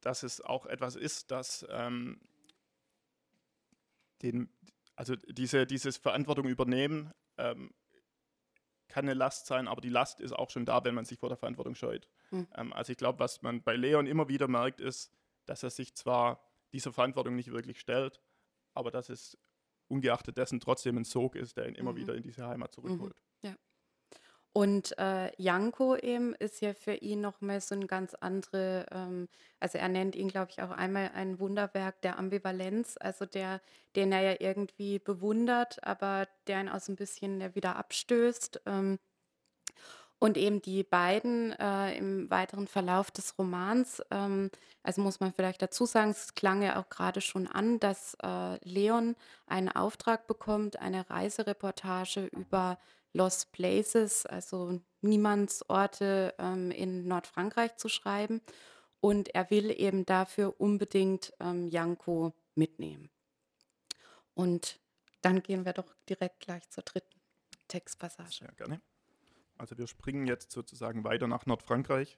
dass es auch etwas ist, das ähm, den, also diese, dieses Verantwortung übernehmen ähm, kann eine Last sein, aber die Last ist auch schon da, wenn man sich vor der Verantwortung scheut. Mhm. Ähm, also ich glaube, was man bei Leon immer wieder merkt, ist, dass er sich zwar dieser Verantwortung nicht wirklich stellt, aber dass es ungeachtet dessen trotzdem ein Sog ist, der ihn immer mhm. wieder in diese Heimat zurückholt. Mhm. Ja. Und äh, Janko eben ist ja für ihn nochmal so ein ganz andere, ähm, also er nennt ihn, glaube ich, auch einmal ein Wunderwerk der Ambivalenz, also der, den er ja irgendwie bewundert, aber der ihn auch so ein bisschen wieder abstößt. Ähm, und eben die beiden äh, im weiteren Verlauf des Romans, ähm, also muss man vielleicht dazu sagen, es klang ja auch gerade schon an, dass äh, Leon einen Auftrag bekommt, eine Reisereportage über Lost Places, also Niemandsorte ähm, in Nordfrankreich zu schreiben. Und er will eben dafür unbedingt ähm, Janko mitnehmen. Und dann gehen wir doch direkt gleich zur dritten Textpassage. Ja, gerne. Also wir springen jetzt sozusagen weiter nach Nordfrankreich.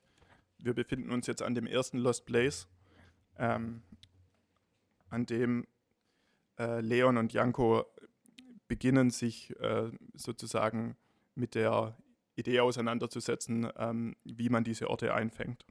Wir befinden uns jetzt an dem ersten Lost Place, ähm, an dem äh, Leon und Janko beginnen, sich äh, sozusagen mit der Idee auseinanderzusetzen, ähm, wie man diese Orte einfängt.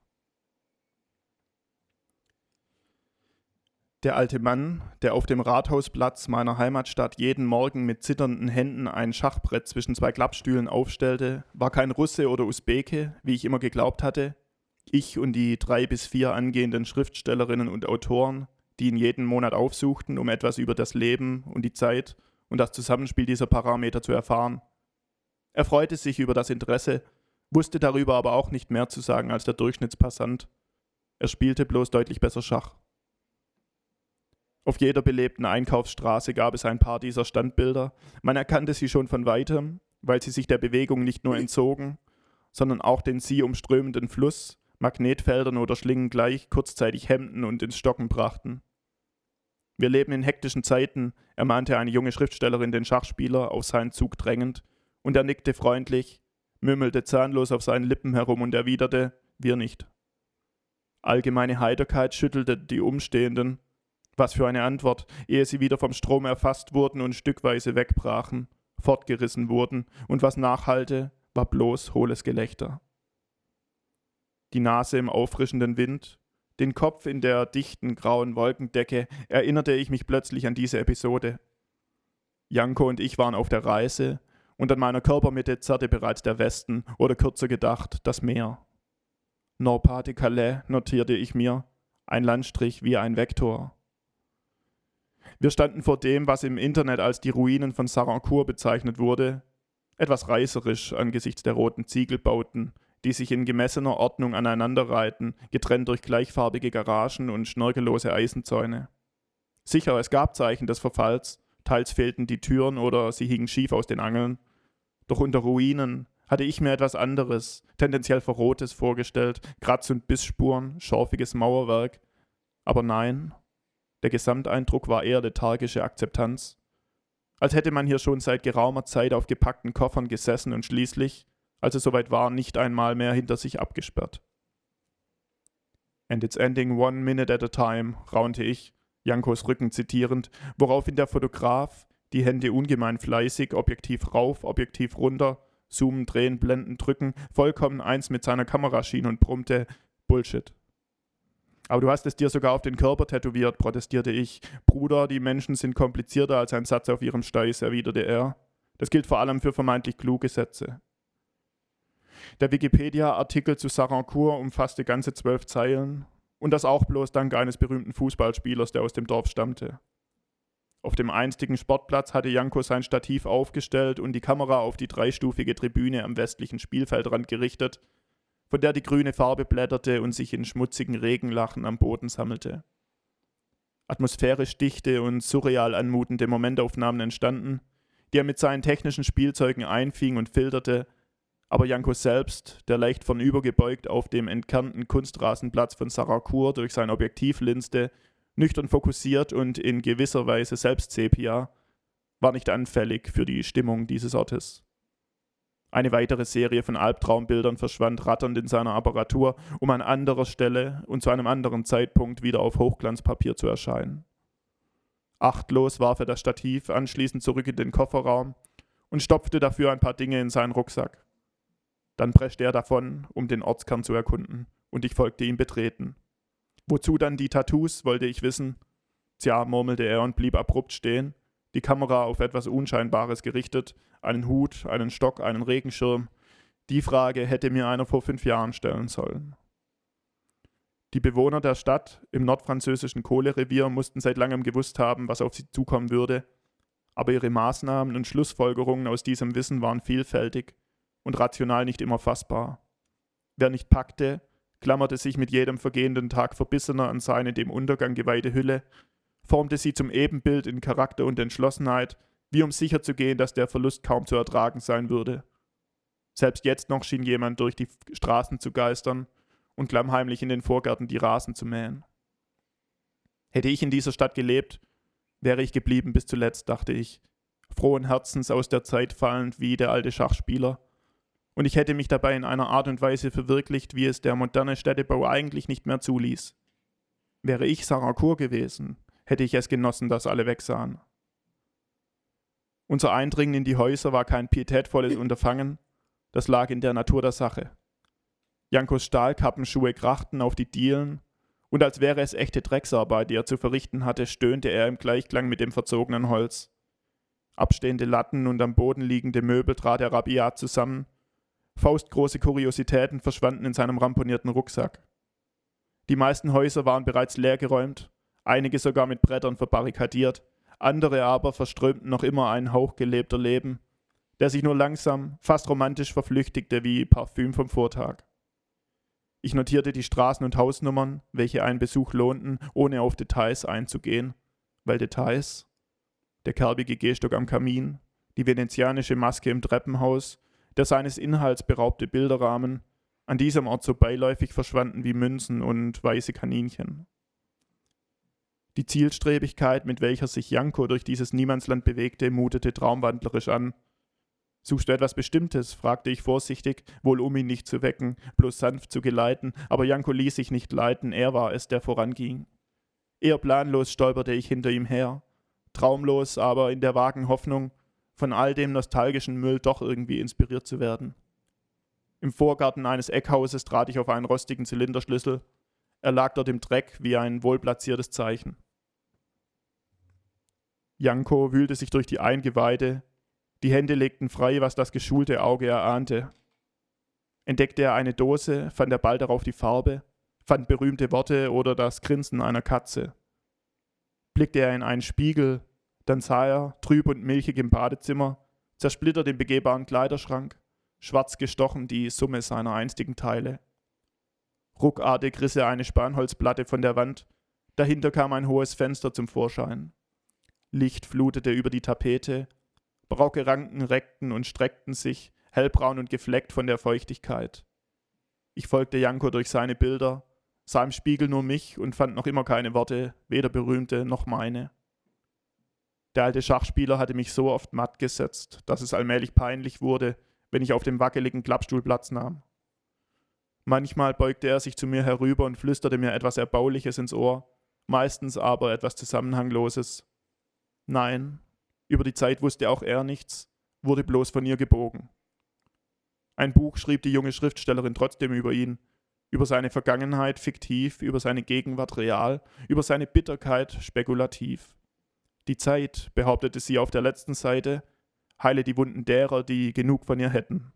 Der alte Mann, der auf dem Rathausplatz meiner Heimatstadt jeden Morgen mit zitternden Händen ein Schachbrett zwischen zwei Klappstühlen aufstellte, war kein Russe oder Usbeke, wie ich immer geglaubt hatte. Ich und die drei bis vier angehenden Schriftstellerinnen und Autoren, die ihn jeden Monat aufsuchten, um etwas über das Leben und die Zeit und das Zusammenspiel dieser Parameter zu erfahren. Er freute sich über das Interesse, wusste darüber aber auch nicht mehr zu sagen als der Durchschnittspassant. Er spielte bloß deutlich besser Schach. Auf jeder belebten Einkaufsstraße gab es ein paar dieser Standbilder. Man erkannte sie schon von weitem, weil sie sich der Bewegung nicht nur entzogen, sondern auch den sie umströmenden Fluss, Magnetfeldern oder Schlingen gleich kurzzeitig hemmten und ins Stocken brachten. Wir leben in hektischen Zeiten, ermahnte eine junge Schriftstellerin den Schachspieler auf seinen Zug drängend, und er nickte freundlich, mümmelte zahnlos auf seinen Lippen herum und erwiderte, wir nicht. Allgemeine Heiterkeit schüttelte die Umstehenden, was für eine Antwort, ehe sie wieder vom Strom erfasst wurden und stückweise wegbrachen, fortgerissen wurden, und was nachhallte, war bloß hohles Gelächter. Die Nase im auffrischenden Wind, den Kopf in der dichten grauen Wolkendecke, erinnerte ich mich plötzlich an diese Episode. Janko und ich waren auf der Reise, und an meiner Körpermitte zerrte bereits der Westen oder kürzer gedacht das Meer. Nord de Calais notierte ich mir, ein Landstrich wie ein Vektor. Wir standen vor dem, was im Internet als die Ruinen von Sarancourt bezeichnet wurde, etwas reißerisch angesichts der roten Ziegelbauten, die sich in gemessener Ordnung aneinanderreihten, getrennt durch gleichfarbige Garagen und schnörkellose Eisenzäune. Sicher, es gab Zeichen des Verfalls, teils fehlten die Türen oder sie hingen schief aus den Angeln. Doch unter Ruinen hatte ich mir etwas anderes, tendenziell Verrotes vorgestellt, Kratz- und Bissspuren, schorfiges Mauerwerk. Aber nein, der Gesamteindruck war eher lethargische Akzeptanz. Als hätte man hier schon seit geraumer Zeit auf gepackten Koffern gesessen und schließlich, als es soweit war, nicht einmal mehr hinter sich abgesperrt. And it's ending one minute at a time, raunte ich, Jankos Rücken zitierend, woraufhin der Fotograf, die Hände ungemein fleißig, Objektiv rauf, Objektiv runter, zoomen, drehen, blenden, drücken, vollkommen eins mit seiner Kamera schien und brummte Bullshit. Aber du hast es dir sogar auf den Körper tätowiert, protestierte ich. Bruder, die Menschen sind komplizierter als ein Satz auf ihrem Steiß, erwiderte er. Das gilt vor allem für vermeintlich kluge Sätze. Der Wikipedia-Artikel zu Sarancourt umfasste ganze zwölf Zeilen und das auch bloß dank eines berühmten Fußballspielers, der aus dem Dorf stammte. Auf dem einstigen Sportplatz hatte Janko sein Stativ aufgestellt und die Kamera auf die dreistufige Tribüne am westlichen Spielfeldrand gerichtet, von der die grüne Farbe blätterte und sich in schmutzigen Regenlachen am Boden sammelte. Atmosphärisch dichte und surreal anmutende Momentaufnahmen entstanden, die er mit seinen technischen Spielzeugen einfing und filterte, aber Janko selbst, der leicht vornübergebeugt auf dem entkernten Kunstrasenplatz von Sarakur durch sein Objektiv linste, nüchtern fokussiert und in gewisser Weise selbst Sepia, war nicht anfällig für die Stimmung dieses Ortes. Eine weitere Serie von Albtraumbildern verschwand ratternd in seiner Apparatur, um an anderer Stelle und zu einem anderen Zeitpunkt wieder auf Hochglanzpapier zu erscheinen. Achtlos warf er das Stativ anschließend zurück in den Kofferraum und stopfte dafür ein paar Dinge in seinen Rucksack. Dann preschte er davon, um den Ortskern zu erkunden, und ich folgte ihm betreten. Wozu dann die Tattoos, wollte ich wissen. Tja, murmelte er und blieb abrupt stehen, die Kamera auf etwas Unscheinbares gerichtet, einen Hut, einen Stock, einen Regenschirm. Die Frage hätte mir einer vor fünf Jahren stellen sollen. Die Bewohner der Stadt im nordfranzösischen Kohlerevier mussten seit langem gewusst haben, was auf sie zukommen würde, aber ihre Maßnahmen und Schlussfolgerungen aus diesem Wissen waren vielfältig und rational nicht immer fassbar. Wer nicht packte, klammerte sich mit jedem vergehenden Tag verbissener an seine dem Untergang geweihte Hülle formte sie zum Ebenbild in Charakter und Entschlossenheit, wie um sicherzugehen, dass der Verlust kaum zu ertragen sein würde. Selbst jetzt noch schien jemand durch die Straßen zu geistern und klammheimlich in den Vorgärten die Rasen zu mähen. Hätte ich in dieser Stadt gelebt, wäre ich geblieben bis zuletzt, dachte ich, frohen Herzens aus der Zeit fallend wie der alte Schachspieler. Und ich hätte mich dabei in einer Art und Weise verwirklicht, wie es der moderne Städtebau eigentlich nicht mehr zuließ. Wäre ich Sarakur gewesen, hätte ich es genossen, dass alle wegsahen. Unser Eindringen in die Häuser war kein pietätvolles Unterfangen, das lag in der Natur der Sache. Jankos Stahlkappenschuhe krachten auf die Dielen, und als wäre es echte Drecksarbeit, die er zu verrichten hatte, stöhnte er im Gleichklang mit dem verzogenen Holz. Abstehende Latten und am Boden liegende Möbel trat er rabiat zusammen. Faustgroße Kuriositäten verschwanden in seinem ramponierten Rucksack. Die meisten Häuser waren bereits leergeräumt, einige sogar mit Brettern verbarrikadiert, andere aber verströmten noch immer einen Hauch gelebter Leben, der sich nur langsam, fast romantisch verflüchtigte wie Parfüm vom Vortag. Ich notierte die Straßen und Hausnummern, welche einen Besuch lohnten, ohne auf Details einzugehen, weil Details, der kerbige Gehstock am Kamin, die venezianische Maske im Treppenhaus, der seines Inhalts beraubte Bilderrahmen, an diesem Ort so beiläufig verschwanden wie Münzen und weiße Kaninchen. Die Zielstrebigkeit, mit welcher sich Janko durch dieses Niemandsland bewegte, mutete traumwandlerisch an. Suchst du etwas Bestimmtes? fragte ich vorsichtig, wohl um ihn nicht zu wecken, bloß sanft zu geleiten, aber Janko ließ sich nicht leiten, er war es, der voranging. Eher planlos stolperte ich hinter ihm her, traumlos, aber in der vagen Hoffnung, von all dem nostalgischen Müll doch irgendwie inspiriert zu werden. Im Vorgarten eines Eckhauses trat ich auf einen rostigen Zylinderschlüssel, er lag dort im Dreck wie ein wohlplatziertes Zeichen. Janko wühlte sich durch die Eingeweide, die Hände legten frei, was das geschulte Auge erahnte. Entdeckte er eine Dose, fand er bald darauf die Farbe, fand berühmte Worte oder das Grinsen einer Katze. Blickte er in einen Spiegel, dann sah er, trüb und milchig im Badezimmer, zersplittert im begehbaren Kleiderschrank, schwarz gestochen die Summe seiner einstigen Teile. Ruckartig riss er eine Spanholzplatte von der Wand. Dahinter kam ein hohes Fenster zum Vorschein. Licht flutete über die Tapete. Brauke Ranken reckten und streckten sich, hellbraun und gefleckt von der Feuchtigkeit. Ich folgte Janko durch seine Bilder, sah im Spiegel nur mich und fand noch immer keine Worte, weder berühmte noch meine. Der alte Schachspieler hatte mich so oft matt gesetzt, dass es allmählich peinlich wurde, wenn ich auf dem wackeligen Klappstuhl Platz nahm. Manchmal beugte er sich zu mir herüber und flüsterte mir etwas Erbauliches ins Ohr, meistens aber etwas Zusammenhangloses. Nein, über die Zeit wusste auch er nichts, wurde bloß von ihr gebogen. Ein Buch schrieb die junge Schriftstellerin trotzdem über ihn, über seine Vergangenheit fiktiv, über seine Gegenwart real, über seine Bitterkeit spekulativ. Die Zeit, behauptete sie auf der letzten Seite, heile die Wunden derer, die genug von ihr hätten.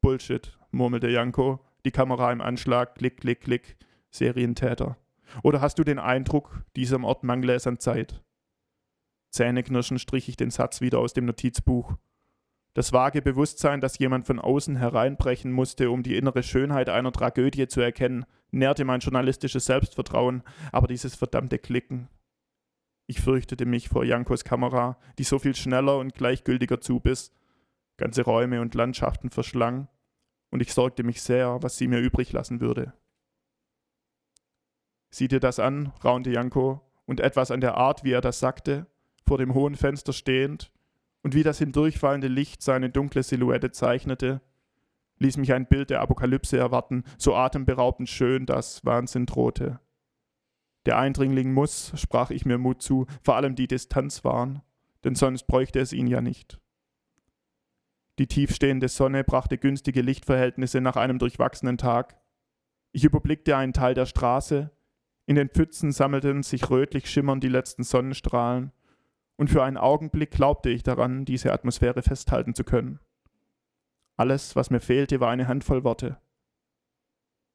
Bullshit, murmelte Janko, die Kamera im Anschlag, klick, klick, klick, Serientäter. Oder hast du den Eindruck, diesem Ort mangle es an Zeit? Zähneknirschend strich ich den Satz wieder aus dem Notizbuch. Das vage Bewusstsein, dass jemand von außen hereinbrechen musste, um die innere Schönheit einer Tragödie zu erkennen, nährte mein journalistisches Selbstvertrauen, aber dieses verdammte Klicken. Ich fürchtete mich vor Jankos Kamera, die so viel schneller und gleichgültiger zubiss, ganze Räume und Landschaften verschlang, und ich sorgte mich sehr, was sie mir übrig lassen würde. Sieh dir das an, raunte Janko, und etwas an der Art, wie er das sagte, vor dem hohen Fenster stehend, und wie das hindurchfallende Licht seine dunkle Silhouette zeichnete, ließ mich ein Bild der Apokalypse erwarten, so atemberaubend schön, dass Wahnsinn drohte. Der Eindringling muss, sprach ich mir Mut zu, vor allem die Distanz wahren, denn sonst bräuchte es ihn ja nicht. Die tiefstehende Sonne brachte günstige Lichtverhältnisse nach einem durchwachsenen Tag. Ich überblickte einen Teil der Straße, in den Pfützen sammelten sich rötlich schimmernd die letzten Sonnenstrahlen, und für einen Augenblick glaubte ich daran, diese Atmosphäre festhalten zu können. Alles, was mir fehlte, war eine Handvoll Worte.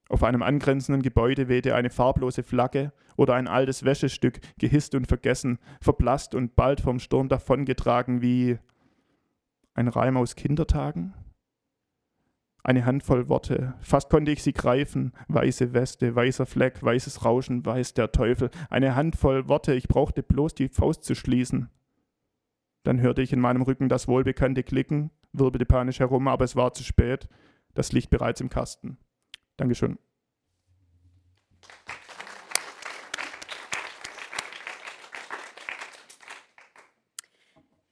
Auf einem angrenzenden Gebäude wehte eine farblose Flagge oder ein altes Wäschestück, gehisst und vergessen, verblasst und bald vom Sturm davongetragen wie ein Reim aus Kindertagen? Eine Handvoll Worte, fast konnte ich sie greifen. Weiße Weste, weißer Fleck, weißes Rauschen, weiß der Teufel. Eine Handvoll Worte, ich brauchte bloß die Faust zu schließen. Dann hörte ich in meinem Rücken das wohlbekannte Klicken, wirbelte panisch herum, aber es war zu spät, das Licht bereits im Kasten. Dankeschön.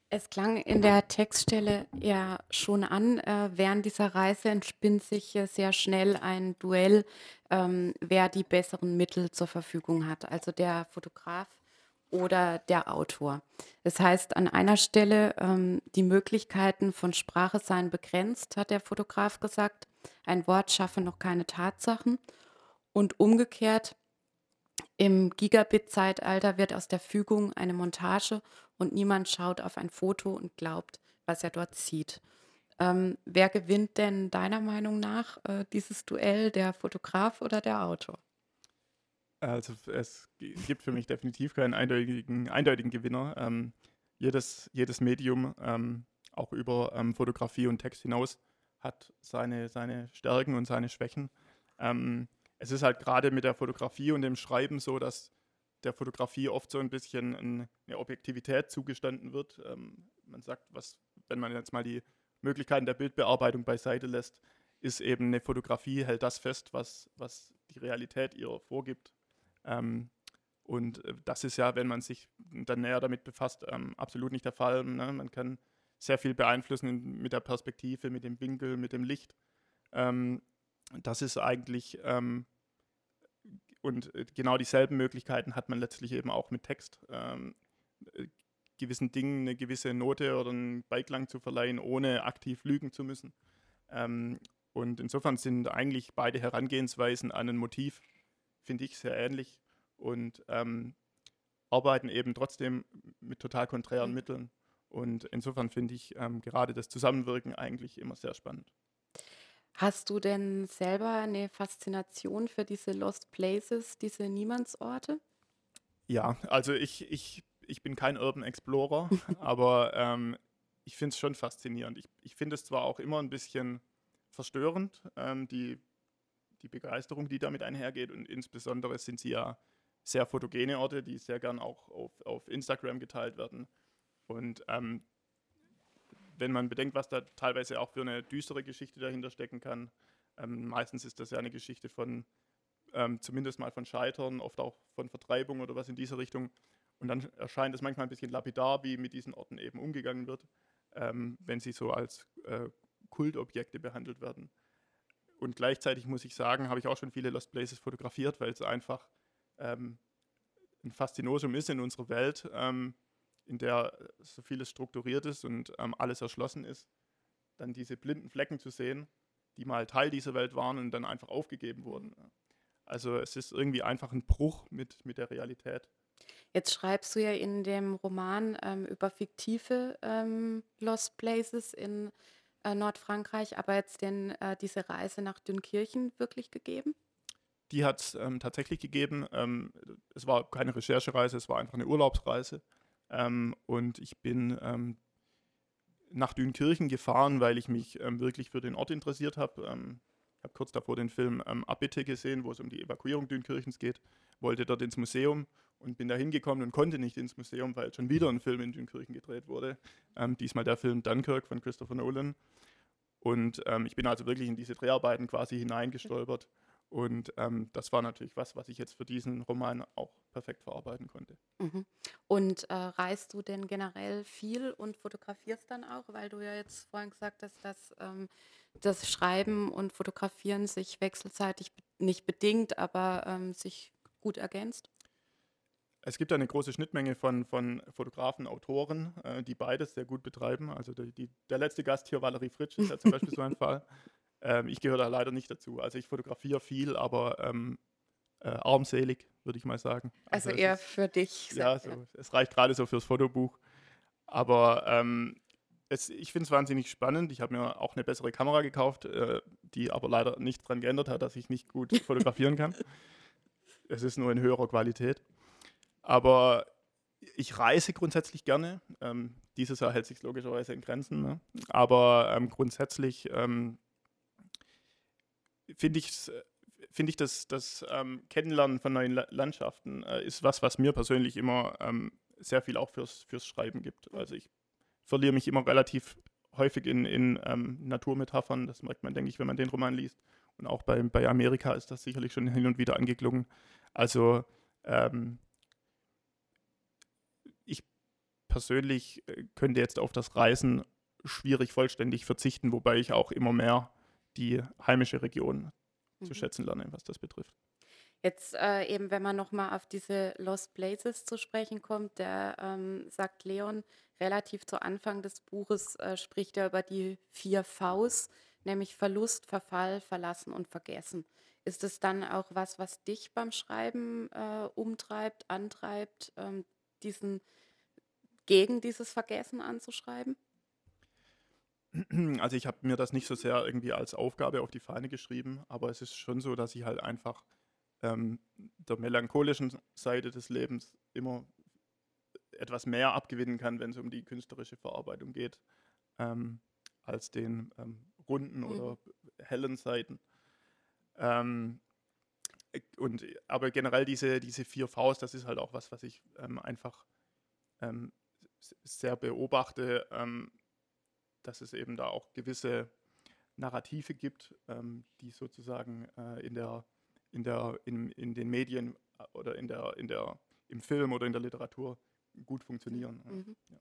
Es klang in der Textstelle ja schon an, äh, während dieser Reise entspinnt sich äh, sehr schnell ein Duell, ähm, wer die besseren Mittel zur Verfügung hat, also der Fotograf oder der Autor. Das heißt, an einer Stelle, ähm, die Möglichkeiten von Sprache seien begrenzt, hat der Fotograf gesagt. Ein Wort schaffe noch keine Tatsachen. Und umgekehrt, im Gigabit-Zeitalter wird aus der Fügung eine Montage und niemand schaut auf ein Foto und glaubt, was er dort sieht. Ähm, wer gewinnt denn deiner Meinung nach äh, dieses Duell, der Fotograf oder der Autor? Also es gibt für mich definitiv keinen eindeutigen, eindeutigen Gewinner. Ähm, jedes, jedes Medium, ähm, auch über ähm, Fotografie und Text hinaus, hat seine, seine Stärken und seine Schwächen. Ähm, es ist halt gerade mit der Fotografie und dem Schreiben so, dass der Fotografie oft so ein bisschen eine Objektivität zugestanden wird. Ähm, man sagt, was, wenn man jetzt mal die Möglichkeiten der Bildbearbeitung beiseite lässt, ist eben eine Fotografie, hält das fest, was, was die Realität ihr vorgibt. Ähm, und äh, das ist ja, wenn man sich dann näher damit befasst, ähm, absolut nicht der Fall. Ne? Man kann sehr viel beeinflussen mit der Perspektive, mit dem Winkel, mit dem Licht. Ähm, das ist eigentlich ähm, und äh, genau dieselben Möglichkeiten hat man letztlich eben auch mit Text. Ähm, äh, gewissen Dingen eine gewisse Note oder einen Beiklang zu verleihen, ohne aktiv lügen zu müssen. Ähm, und insofern sind eigentlich beide Herangehensweisen an ein Motiv, finde ich, sehr ähnlich und ähm, arbeiten eben trotzdem mit total konträren mhm. Mitteln. Und insofern finde ich ähm, gerade das Zusammenwirken eigentlich immer sehr spannend. Hast du denn selber eine Faszination für diese Lost Places, diese Niemandsorte? Ja, also ich, ich, ich bin kein Urban Explorer, aber ähm, ich finde es schon faszinierend. Ich, ich finde es zwar auch immer ein bisschen verstörend, ähm, die, die Begeisterung, die damit einhergeht. Und insbesondere sind sie ja sehr fotogene Orte, die sehr gern auch auf, auf Instagram geteilt werden. Und ähm, wenn man bedenkt, was da teilweise auch für eine düstere Geschichte dahinter stecken kann. Ähm, meistens ist das ja eine Geschichte von, ähm, zumindest mal von Scheitern, oft auch von Vertreibung oder was in dieser Richtung. Und dann erscheint es manchmal ein bisschen lapidar, wie mit diesen Orten eben umgegangen wird, ähm, wenn sie so als äh, Kultobjekte behandelt werden. Und gleichzeitig muss ich sagen, habe ich auch schon viele Lost Places fotografiert, weil es einfach ähm, ein Faszinosum ist in unserer Welt, ähm, in der so vieles strukturiert ist und ähm, alles erschlossen ist, dann diese blinden Flecken zu sehen, die mal Teil dieser Welt waren und dann einfach aufgegeben wurden. Also es ist irgendwie einfach ein Bruch mit, mit der Realität. Jetzt schreibst du ja in dem Roman ähm, über fiktive ähm, Lost Places in äh, Nordfrankreich, aber jetzt denn äh, diese Reise nach Dünkirchen wirklich gegeben? Die hat es ähm, tatsächlich gegeben. Ähm, es war keine Recherchereise, es war einfach eine Urlaubsreise. Ähm, und ich bin ähm, nach Dünkirchen gefahren, weil ich mich ähm, wirklich für den Ort interessiert habe. Habe kurz davor den Film ähm, Abbitte gesehen, wo es um die Evakuierung Dünkirchens geht, wollte dort ins Museum und bin da hingekommen und konnte nicht ins Museum, weil schon wieder ein Film in Dünkirchen gedreht wurde. Ähm, diesmal der Film Dunkirk von Christopher Nolan. Und ähm, ich bin also wirklich in diese Dreharbeiten quasi hineingestolpert. Und ähm, das war natürlich was, was ich jetzt für diesen Roman auch perfekt verarbeiten konnte. Mhm. Und äh, reist du denn generell viel und fotografierst dann auch? Weil du ja jetzt vorhin gesagt hast, dass ähm, das Schreiben und Fotografieren sich wechselseitig nicht bedingt, aber ähm, sich gut ergänzt. Es gibt eine große Schnittmenge von, von Fotografen, Autoren, äh, die beides sehr gut betreiben. Also die, die, der letzte Gast hier, Valerie Fritsch, ist ja zum Beispiel so ein Fall. Ähm, ich gehöre da leider nicht dazu. Also ich fotografiere viel, aber ähm, äh, armselig, würde ich mal sagen. Also, also eher ist, für dich. Ja, so, es reicht gerade so fürs Fotobuch. Aber ähm, es, ich finde es wahnsinnig spannend. Ich habe mir auch eine bessere Kamera gekauft, äh, die aber leider nichts daran geändert hat, dass ich nicht gut fotografieren kann. Es ist nur in höherer Qualität. Aber ich reise grundsätzlich gerne. Ähm, dieses Jahr hält sich logischerweise in Grenzen. Ne? Aber ähm, grundsätzlich ähm, finde ich, find ich, dass das ähm, Kennenlernen von neuen La Landschaften äh, ist was, was mir persönlich immer ähm, sehr viel auch fürs, fürs Schreiben gibt. Also ich verliere mich immer relativ häufig in, in ähm, Naturmetaphern. Das merkt man, denke ich, wenn man den Roman liest. Und auch bei, bei Amerika ist das sicherlich schon hin und wieder angeklungen. Also ähm, persönlich äh, könnte jetzt auf das Reisen schwierig vollständig verzichten, wobei ich auch immer mehr die heimische Region mhm. zu schätzen lerne, was das betrifft. Jetzt äh, eben, wenn man nochmal auf diese Lost Places zu sprechen kommt, der ähm, sagt Leon relativ zu Anfang des Buches, äh, spricht er über die vier Vs, nämlich Verlust, Verfall, Verlassen und Vergessen. Ist es dann auch was, was dich beim Schreiben äh, umtreibt, antreibt, ähm, diesen gegen dieses Vergessen anzuschreiben? Also ich habe mir das nicht so sehr irgendwie als Aufgabe auf die Fahne geschrieben, aber es ist schon so, dass ich halt einfach ähm, der melancholischen Seite des Lebens immer etwas mehr abgewinnen kann, wenn es um die künstlerische Verarbeitung geht, ähm, als den ähm, runden mhm. oder hellen Seiten. Ähm, und, aber generell diese, diese vier Vs, das ist halt auch was, was ich ähm, einfach ähm, sehr beobachte, dass es eben da auch gewisse Narrative gibt, ähm, die sozusagen äh, in der, in der, in, in den Medien äh, oder in der, in der, im Film oder in der Literatur gut funktionieren. Mhm. Ja.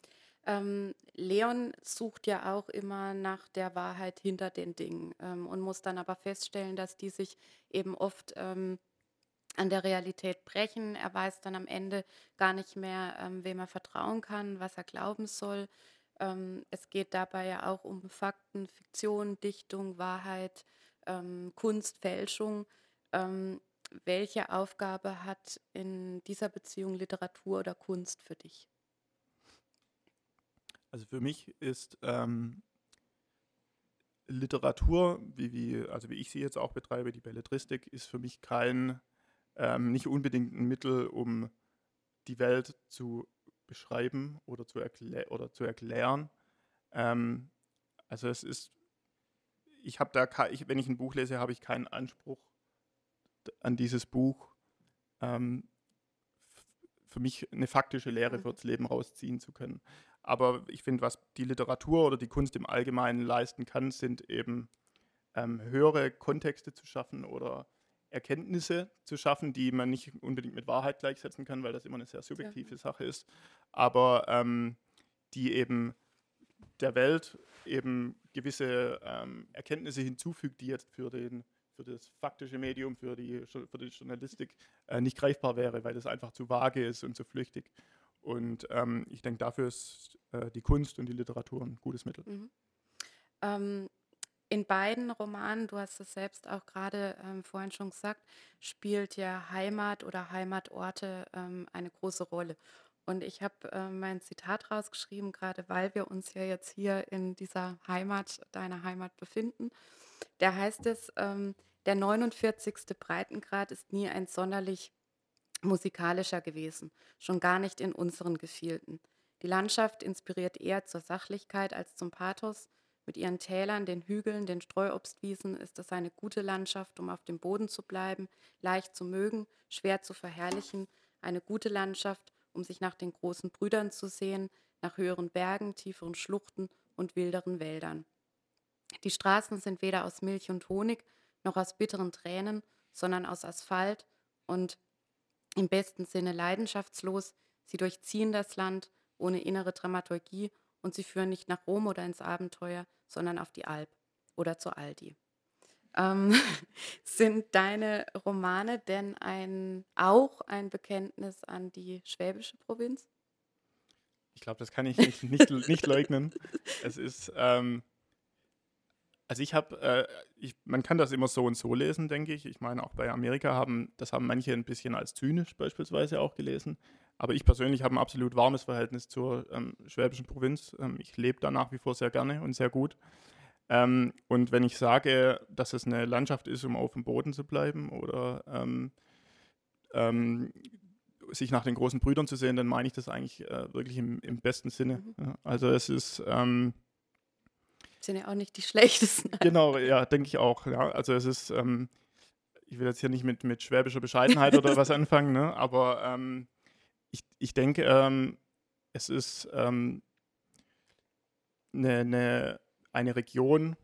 Ähm, Leon sucht ja auch immer nach der Wahrheit hinter den Dingen ähm, und muss dann aber feststellen, dass die sich eben oft ähm, an der Realität brechen. Er weiß dann am Ende gar nicht mehr, ähm, wem er vertrauen kann, was er glauben soll. Ähm, es geht dabei ja auch um Fakten, Fiktion, Dichtung, Wahrheit, ähm, Kunst, Fälschung. Ähm, welche Aufgabe hat in dieser Beziehung Literatur oder Kunst für dich? Also für mich ist ähm, Literatur, wie, wie, also wie ich sie jetzt auch betreibe, die Belletristik, ist für mich kein ähm, nicht unbedingt ein Mittel, um die Welt zu beschreiben oder zu, erklä oder zu erklären. Ähm, also es ist, ich habe da, ich, wenn ich ein Buch lese, habe ich keinen Anspruch an dieses Buch, ähm, für mich eine faktische Lehre mhm. fürs Leben rausziehen zu können. Aber ich finde, was die Literatur oder die Kunst im Allgemeinen leisten kann, sind eben ähm, höhere Kontexte zu schaffen oder Erkenntnisse zu schaffen, die man nicht unbedingt mit Wahrheit gleichsetzen kann, weil das immer eine sehr subjektive ja. Sache ist, aber ähm, die eben der Welt eben gewisse ähm, Erkenntnisse hinzufügt, die jetzt für, den, für das faktische Medium, für die, für die Journalistik äh, nicht greifbar wäre, weil das einfach zu vage ist und zu flüchtig. Und ähm, ich denke, dafür ist äh, die Kunst und die Literatur ein gutes Mittel. Mhm. Ähm, in beiden Romanen, du hast es selbst auch gerade ähm, vorhin schon gesagt, spielt ja Heimat oder Heimatorte ähm, eine große Rolle. Und ich habe äh, mein Zitat rausgeschrieben, gerade weil wir uns ja jetzt hier in dieser Heimat, deiner Heimat befinden. Da heißt es, ähm, der 49. Breitengrad ist nie ein sonderlich musikalischer gewesen, schon gar nicht in unseren Gefilden. Die Landschaft inspiriert eher zur Sachlichkeit als zum Pathos. Mit ihren Tälern, den Hügeln, den Streuobstwiesen ist es eine gute Landschaft, um auf dem Boden zu bleiben, leicht zu mögen, schwer zu verherrlichen, eine gute Landschaft, um sich nach den großen Brüdern zu sehen, nach höheren Bergen, tieferen Schluchten und wilderen Wäldern. Die Straßen sind weder aus Milch und Honig noch aus bitteren Tränen, sondern aus Asphalt und im besten Sinne leidenschaftslos. Sie durchziehen das Land ohne innere Dramaturgie und sie führen nicht nach Rom oder ins Abenteuer, sondern auf die Alp oder zur Aldi. Ähm, sind deine Romane denn ein, auch ein Bekenntnis an die schwäbische Provinz? Ich glaube, das kann ich nicht, nicht, nicht leugnen. Es ist, ähm, also ich habe, äh, man kann das immer so und so lesen, denke ich. Ich meine, auch bei Amerika haben, das haben manche ein bisschen als zynisch beispielsweise auch gelesen. Aber ich persönlich habe ein absolut warmes Verhältnis zur ähm, schwäbischen Provinz. Ähm, ich lebe da nach wie vor sehr gerne und sehr gut. Ähm, und wenn ich sage, dass es eine Landschaft ist, um auf dem Boden zu bleiben oder ähm, ähm, sich nach den großen Brüdern zu sehen, dann meine ich das eigentlich äh, wirklich im, im, besten Sinne. Mhm. Ja, also es ist ähm, sind ja auch nicht die schlechtesten. Genau, ja, denke ich auch. Ja. Also es ist, ähm, ich will jetzt hier nicht mit, mit schwäbischer Bescheidenheit oder was anfangen, ne? aber ähm, ich, ich denke, ähm, es ist eine, ähm, eine, eine Region,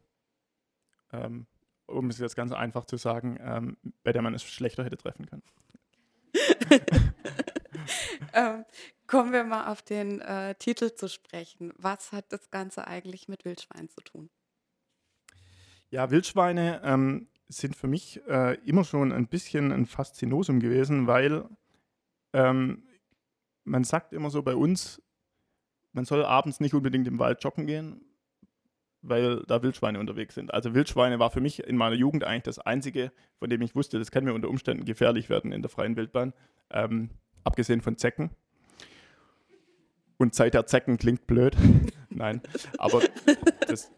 ähm, um es jetzt ganz einfach zu sagen, ähm, bei der man es schlechter hätte treffen können. ähm, kommen wir mal auf den äh, Titel zu sprechen. Was hat das Ganze eigentlich mit Wildschwein zu tun? Ja, Wildschweine ähm, sind für mich äh, immer schon ein bisschen ein Faszinosum gewesen, weil ähm, man sagt immer so bei uns, man soll abends nicht unbedingt im Wald joggen gehen, weil da Wildschweine unterwegs sind. Also Wildschweine war für mich in meiner Jugend eigentlich das Einzige, von dem ich wusste, das kann mir unter Umständen gefährlich werden in der freien Wildbahn, ähm, abgesehen von Zecken. Und Zeit der Zecken klingt blöd. Nein, aber das,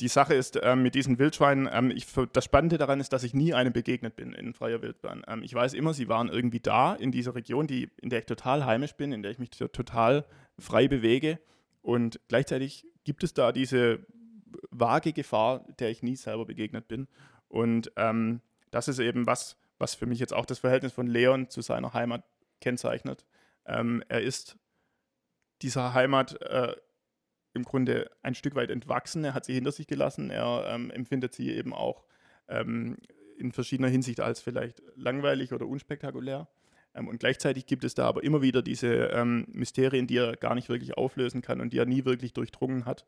die Sache ist ähm, mit diesen Wildschweinen, ähm, ich, das Spannende daran ist, dass ich nie einem begegnet bin in freier Wildbahn. Ähm, ich weiß immer, sie waren irgendwie da in dieser Region, die, in der ich total heimisch bin, in der ich mich total frei bewege. Und gleichzeitig gibt es da diese vage Gefahr, der ich nie selber begegnet bin. Und ähm, das ist eben was, was für mich jetzt auch das Verhältnis von Leon zu seiner Heimat kennzeichnet. Ähm, er ist dieser Heimat äh, im Grunde ein Stück weit entwachsen. Er hat sie hinter sich gelassen. Er ähm, empfindet sie eben auch ähm, in verschiedener Hinsicht als vielleicht langweilig oder unspektakulär. Ähm, und gleichzeitig gibt es da aber immer wieder diese ähm, Mysterien, die er gar nicht wirklich auflösen kann und die er nie wirklich durchdrungen hat.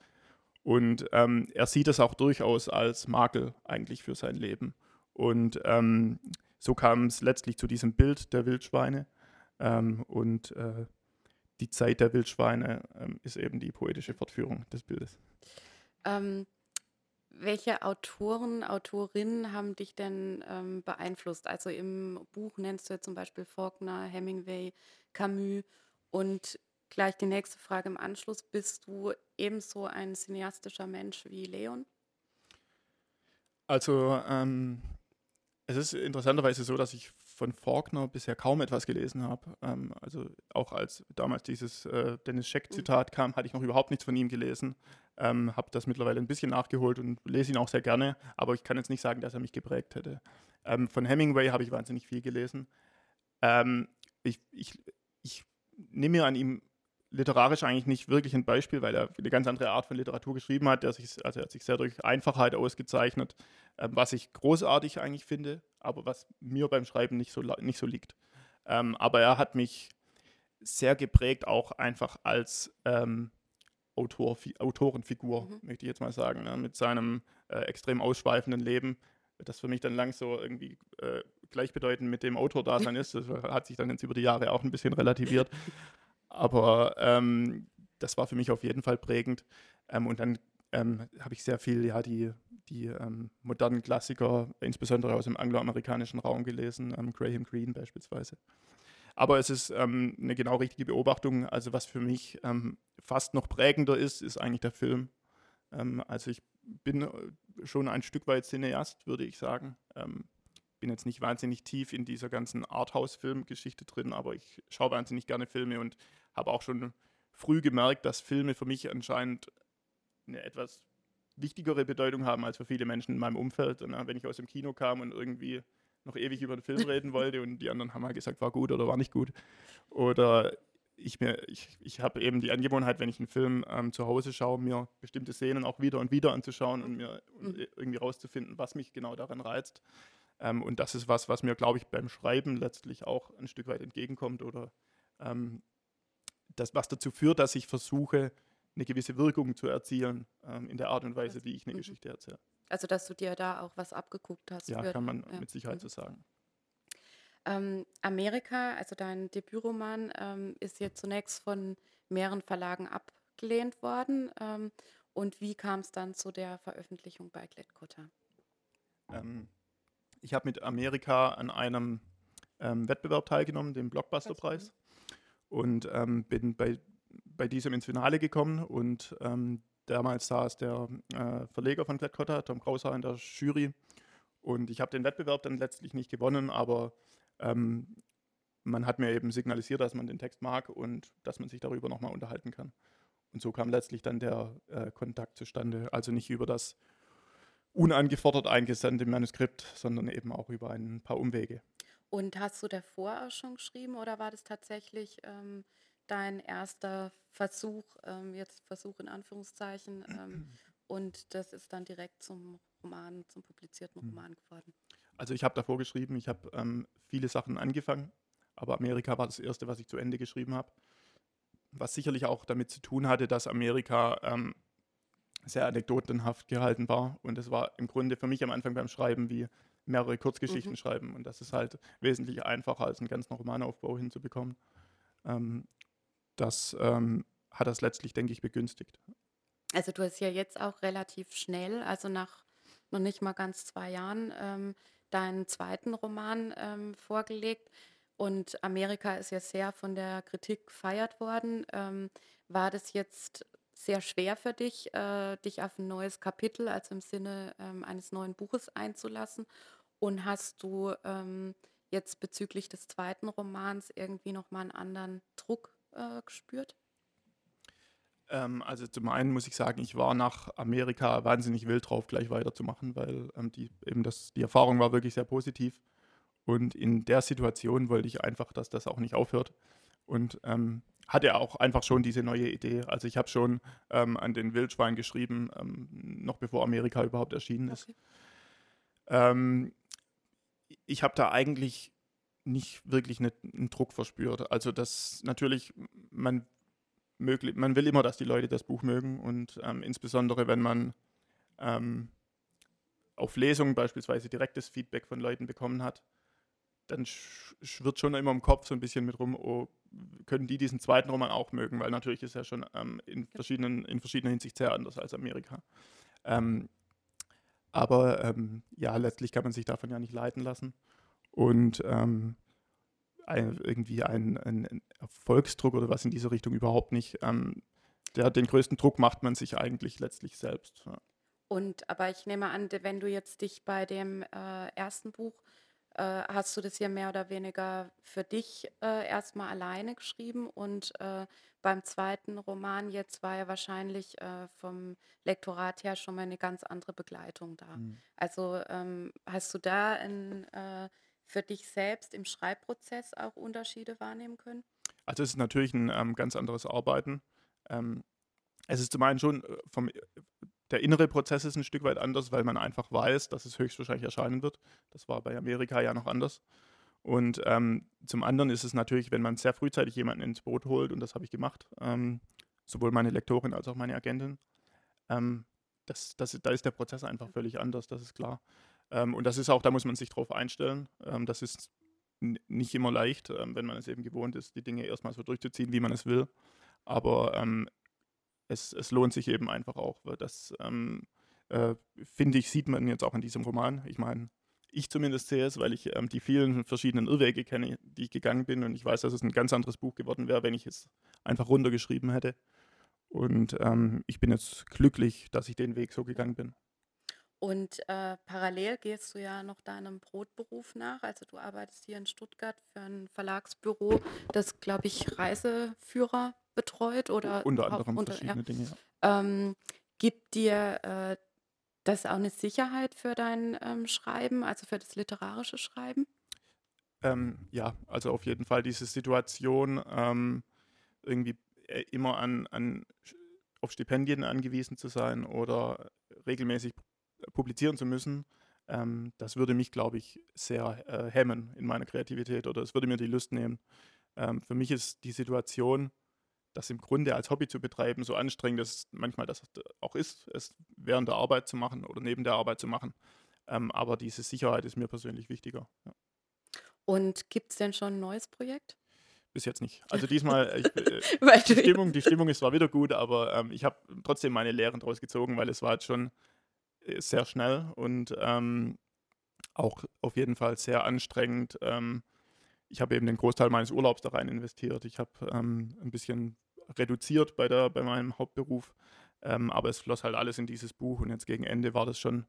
Und ähm, er sieht es auch durchaus als Makel eigentlich für sein Leben. Und ähm, so kam es letztlich zu diesem Bild der Wildschweine. und äh, die Zeit der Wildschweine ähm, ist eben die poetische Fortführung des Bildes. Ähm, welche Autoren, Autorinnen haben dich denn ähm, beeinflusst? Also im Buch nennst du ja zum Beispiel Faulkner, Hemingway, Camus und gleich die nächste Frage im Anschluss. Bist du ebenso ein cineastischer Mensch wie Leon? Also ähm, es ist interessanterweise so, dass ich von Faulkner bisher kaum etwas gelesen habe. Ähm, also auch als damals dieses äh, Dennis Scheck-Zitat kam, hatte ich noch überhaupt nichts von ihm gelesen. Ähm, habe das mittlerweile ein bisschen nachgeholt und lese ihn auch sehr gerne, aber ich kann jetzt nicht sagen, dass er mich geprägt hätte. Ähm, von Hemingway habe ich wahnsinnig viel gelesen. Ähm, ich, ich, ich nehme mir an ihm literarisch eigentlich nicht wirklich ein Beispiel, weil er eine ganz andere Art von Literatur geschrieben hat. Der sich, also er hat sich sehr durch Einfachheit ausgezeichnet, was ich großartig eigentlich finde, aber was mir beim Schreiben nicht so, nicht so liegt. Ähm, aber er hat mich sehr geprägt, auch einfach als ähm, Autor, Autorenfigur, mhm. möchte ich jetzt mal sagen, ne? mit seinem äh, extrem ausschweifenden Leben, das für mich dann lang so irgendwie äh, gleichbedeutend mit dem Autordasein ist. Das hat sich dann jetzt über die Jahre auch ein bisschen relativiert. Aber ähm, das war für mich auf jeden Fall prägend. Ähm, und dann ähm, habe ich sehr viel, ja, die, die ähm, modernen Klassiker, insbesondere aus dem angloamerikanischen Raum gelesen, ähm, Graham Greene beispielsweise. Aber es ist ähm, eine genau richtige Beobachtung. Also was für mich fast noch prägender ist, ist eigentlich der Film. also ich bin äh, schon ein Stück weit Cineast, würde ich sagen bin jetzt nicht wahnsinnig tief in dieser ganzen Arthouse-Filmgeschichte drin, aber ich schaue wahnsinnig gerne Filme und habe auch schon früh gemerkt, dass Filme für mich anscheinend eine etwas wichtigere Bedeutung haben als für viele Menschen in meinem Umfeld. Und wenn ich aus dem Kino kam und irgendwie noch ewig über den Film reden wollte und die anderen haben halt gesagt, war gut oder war nicht gut. Oder ich ich, ich habe eben die Angewohnheit, wenn ich einen Film ähm, zu Hause schaue, mir bestimmte Szenen auch wieder und wieder anzuschauen und mir mhm. irgendwie rauszufinden, was mich genau daran reizt. Ähm, und das ist was, was mir, glaube ich, beim Schreiben letztlich auch ein Stück weit entgegenkommt oder ähm, das, was dazu führt, dass ich versuche, eine gewisse Wirkung zu erzielen ähm, in der Art und Weise, wie ich eine mhm. Geschichte erzähle. Also, dass du dir da auch was abgeguckt hast. Ja, kann man ja. mit Sicherheit mhm. so sagen. Ähm, Amerika, also dein Debütroman, ähm, ist jetzt zunächst von mehreren Verlagen abgelehnt worden. Ähm, und wie kam es dann zu der Veröffentlichung bei Klett-Cotta? Ähm, ich habe mit Amerika an einem ähm, Wettbewerb teilgenommen, dem Blockbuster-Preis. Und bin bei, bei diesem ins Finale gekommen. Und damals saß der äh, Verleger von Klett-Cotta, Tom Krauser, in der Jury. Und ich habe den Wettbewerb dann letztlich nicht gewonnen, aber ähm, man hat mir eben signalisiert, dass man den Text mag und dass man sich darüber nochmal unterhalten kann. Und so kam letztlich dann der äh, Kontakt zustande. Also nicht über das unangefordert eingesandte Manuskript, sondern eben auch über ein paar Umwege. Und hast du davor auch schon geschrieben oder war das tatsächlich ähm, dein erster Versuch, ähm, jetzt Versuch in Anführungszeichen, ähm, und das ist dann direkt zum Roman, zum publizierten hm. Roman geworden? Also ich habe davor geschrieben, ich habe ähm, viele Sachen angefangen, aber Amerika war das erste, was ich zu Ende geschrieben habe. Was sicherlich auch damit zu tun hatte, dass Amerika ähm, sehr anekdotenhaft gehalten war. Und es war im Grunde für mich am Anfang beim Schreiben wie mehrere Kurzgeschichten mhm. schreiben. Und das ist halt wesentlich einfacher, als einen ganz normalen Aufbau hinzubekommen. Ähm, das ähm, hat das letztlich, denke ich, begünstigt. Also du hast ja jetzt auch relativ schnell, also nach noch nicht mal ganz zwei Jahren, ähm, deinen zweiten Roman ähm, vorgelegt. Und Amerika ist ja sehr von der Kritik gefeiert worden. Ähm, war das jetzt sehr schwer für dich, äh, dich auf ein neues Kapitel, also im Sinne ähm, eines neuen Buches einzulassen? Und hast du ähm, jetzt bezüglich des zweiten Romans irgendwie nochmal einen anderen Druck äh, gespürt? Ähm, also zum einen muss ich sagen, ich war nach Amerika wahnsinnig wild drauf, gleich weiterzumachen, weil ähm, die, eben das, die Erfahrung war wirklich sehr positiv. Und in der Situation wollte ich einfach, dass das auch nicht aufhört. Und ähm, hatte auch einfach schon diese neue Idee. Also ich habe schon ähm, an den Wildschwein geschrieben, ähm, noch bevor Amerika überhaupt erschienen ist. Okay. Ähm, ich habe da eigentlich nicht wirklich eine, einen Druck verspürt. Also das natürlich, man möglich, man will immer, dass die Leute das Buch mögen und ähm, insbesondere wenn man ähm, auf Lesungen beispielsweise direktes Feedback von Leuten bekommen hat, dann schwirrt schon immer im Kopf so ein bisschen mit rum, oh, können die diesen zweiten Roman auch mögen, weil natürlich ist er schon ähm, in, verschiedenen, in verschiedener Hinsicht sehr anders als Amerika. Ähm, aber ähm, ja, letztlich kann man sich davon ja nicht leiten lassen. Und ähm, ein, irgendwie ein, ein, Erfolgsdruck oder was in diese Richtung überhaupt nicht. Ähm, der, den größten Druck macht man sich eigentlich letztlich selbst. Ja. Und aber ich nehme an, wenn du jetzt dich bei dem äh, ersten Buch äh, hast du das hier mehr oder weniger für dich äh, erstmal alleine geschrieben und äh, beim zweiten Roman jetzt war ja wahrscheinlich äh, vom Lektorat her schon mal eine ganz andere Begleitung da. Mhm. Also ähm, hast du da ein äh, für dich selbst im Schreibprozess auch Unterschiede wahrnehmen können? Also es ist natürlich ein ähm, ganz anderes Arbeiten. Ähm, es ist zum einen schon äh, vom der innere Prozess ist ein Stück weit anders, weil man einfach weiß, dass es höchstwahrscheinlich erscheinen wird. Das war bei Amerika ja noch anders. Und ähm, zum anderen ist es natürlich, wenn man sehr frühzeitig jemanden ins Boot holt, und das habe ich gemacht, ähm, sowohl meine Lektorin als auch meine Agentin, ähm, das, das, da ist der Prozess einfach völlig anders, das ist klar. Ähm, und das ist auch, da muss man sich drauf einstellen. Ähm, das ist nicht immer leicht, ähm, wenn man es eben gewohnt ist, die Dinge erstmal so durchzuziehen, wie man es will. Aber ähm, es, es, lohnt sich eben einfach auch. Das ähm, äh, finde ich, sieht man jetzt auch in diesem Roman. Ich meine, ich zumindest sehe es, weil ich ähm, die vielen verschiedenen Irrwege kenne, die ich gegangen bin. Und ich weiß, dass es ein ganz anderes Buch geworden wäre, wenn ich es einfach runtergeschrieben hätte. Und ich bin jetzt glücklich, dass ich den Weg so gegangen bin. Und äh, parallel gehst du ja noch deinem Brotberuf nach. Also du arbeitest hier in Stuttgart für ein Verlagsbüro, das, glaube ich, Reiseführer betreut oder unter anderem unter, verschiedene ja. Dinge. Ja. Ähm, gibt dir äh, das auch eine Sicherheit für dein ähm, Schreiben, also für das literarische Schreiben? Ähm, ja, also auf jeden Fall diese Situation, ähm, irgendwie äh, immer an, an, auf Stipendien angewiesen zu sein oder regelmäßig publizieren zu müssen, ähm, das würde mich, glaube ich, sehr äh, hemmen in meiner Kreativität oder es würde mir die Lust nehmen. Ähm, für mich ist die Situation, das im Grunde als Hobby zu betreiben, so anstrengend es manchmal das auch ist, es während der Arbeit zu machen oder neben der Arbeit zu machen. Ähm, aber diese Sicherheit ist mir persönlich wichtiger. Ja. Und gibt es denn schon ein neues Projekt? Bis jetzt nicht. Also diesmal, äh, ich, äh, die, Stimmung, die Stimmung ist zwar wieder gut, aber ähm, ich habe trotzdem meine Lehren daraus gezogen, weil es war jetzt schon sehr schnell und ähm, auch auf jeden Fall sehr anstrengend. Ähm, ich habe eben den Großteil meines Urlaubs da rein investiert. Ich habe ähm, ein bisschen reduziert bei, der, bei meinem Hauptberuf, ähm, aber es floss halt alles in dieses Buch und jetzt gegen Ende war das schon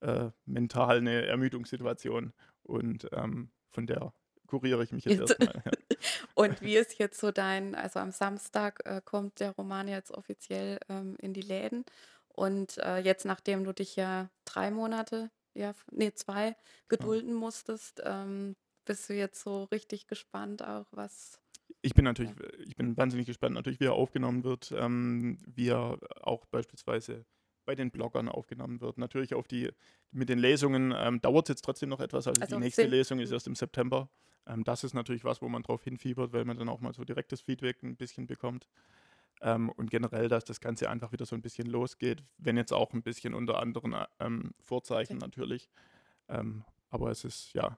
äh, mental eine Ermüdungssituation und ähm, von der kuriere ich mich jetzt, jetzt. erstmal. Ja. Und wie ist jetzt so dein, also am Samstag äh, kommt der Roman jetzt offiziell ähm, in die Läden und äh, jetzt, nachdem du dich ja drei Monate, ja, nee, zwei gedulden ja. musstest, ähm, bist du jetzt so richtig gespannt auch, was. Ich bin natürlich, ja. ich bin wahnsinnig gespannt, natürlich, wie er aufgenommen wird, ähm, wie er auch beispielsweise bei den Bloggern aufgenommen wird. Natürlich auf die, mit den Lesungen ähm, dauert es jetzt trotzdem noch etwas. Also, also die nächste Lesung ist erst im September. Ähm, das ist natürlich was, wo man drauf hinfiebert, weil man dann auch mal so direktes Feedback ein bisschen bekommt. Ähm, und generell, dass das Ganze einfach wieder so ein bisschen losgeht, wenn jetzt auch ein bisschen unter anderen ähm, Vorzeichen okay. natürlich. Ähm, aber es ist, ja,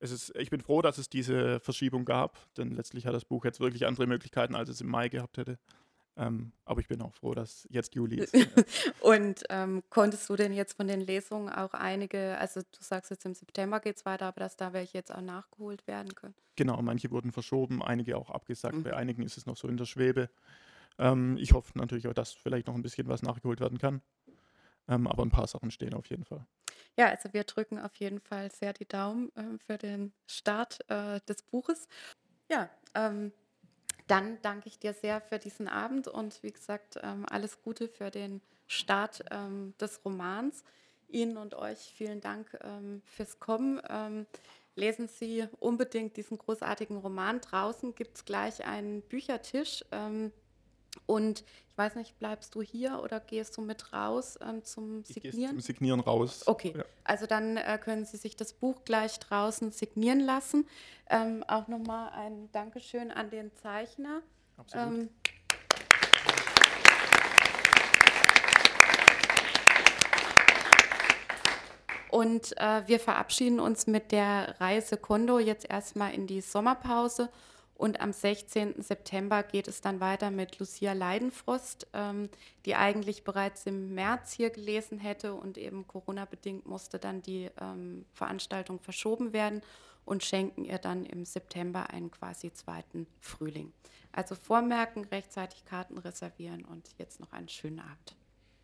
es ist, ich bin froh, dass es diese Verschiebung gab, denn letztlich hat das Buch jetzt wirklich andere Möglichkeiten, als es im Mai gehabt hätte. Ähm, aber ich bin auch froh, dass jetzt Juli ist. und ähm, konntest du denn jetzt von den Lesungen auch einige, also du sagst jetzt im September geht es weiter, aber dass da welche jetzt auch nachgeholt werden können? Genau, manche wurden verschoben, einige auch abgesagt, mhm. bei einigen ist es noch so in der Schwebe. Ähm, ich hoffe natürlich auch, dass vielleicht noch ein bisschen was nachgeholt werden kann. Ähm, aber ein paar Sachen stehen auf jeden Fall. Ja, also wir drücken auf jeden Fall sehr die Daumen äh, für den Start äh, des Buches. Ja, ähm, dann danke ich dir sehr für diesen Abend und wie gesagt, ähm, alles Gute für den Start ähm, des Romans. Ihnen und euch vielen Dank ähm, fürs Kommen. Lesen Sie unbedingt diesen großartigen Roman. Draußen gibt es gleich einen Büchertisch. Und ich weiß nicht, bleibst du hier oder gehst du mit raus ähm, zum Signieren? Ich zum Signieren raus. Okay, ja. also dann äh, können Sie sich das Buch gleich draußen signieren lassen. Ähm, auch nochmal ein Dankeschön an den Zeichner. Absolut. Ähm, Und äh, wir verabschieden uns mit der Reise Kondo jetzt erstmal in die Sommerpause und am 16. September geht es dann weiter mit Lucia Leidenfrost, ähm, die eigentlich bereits im März hier gelesen hätte und eben Corona-bedingt musste dann die ähm, Veranstaltung verschoben werden und schenken ihr dann im September einen quasi zweiten Frühling. Also vormerken, rechtzeitig Karten reservieren und jetzt noch einen schönen Abend.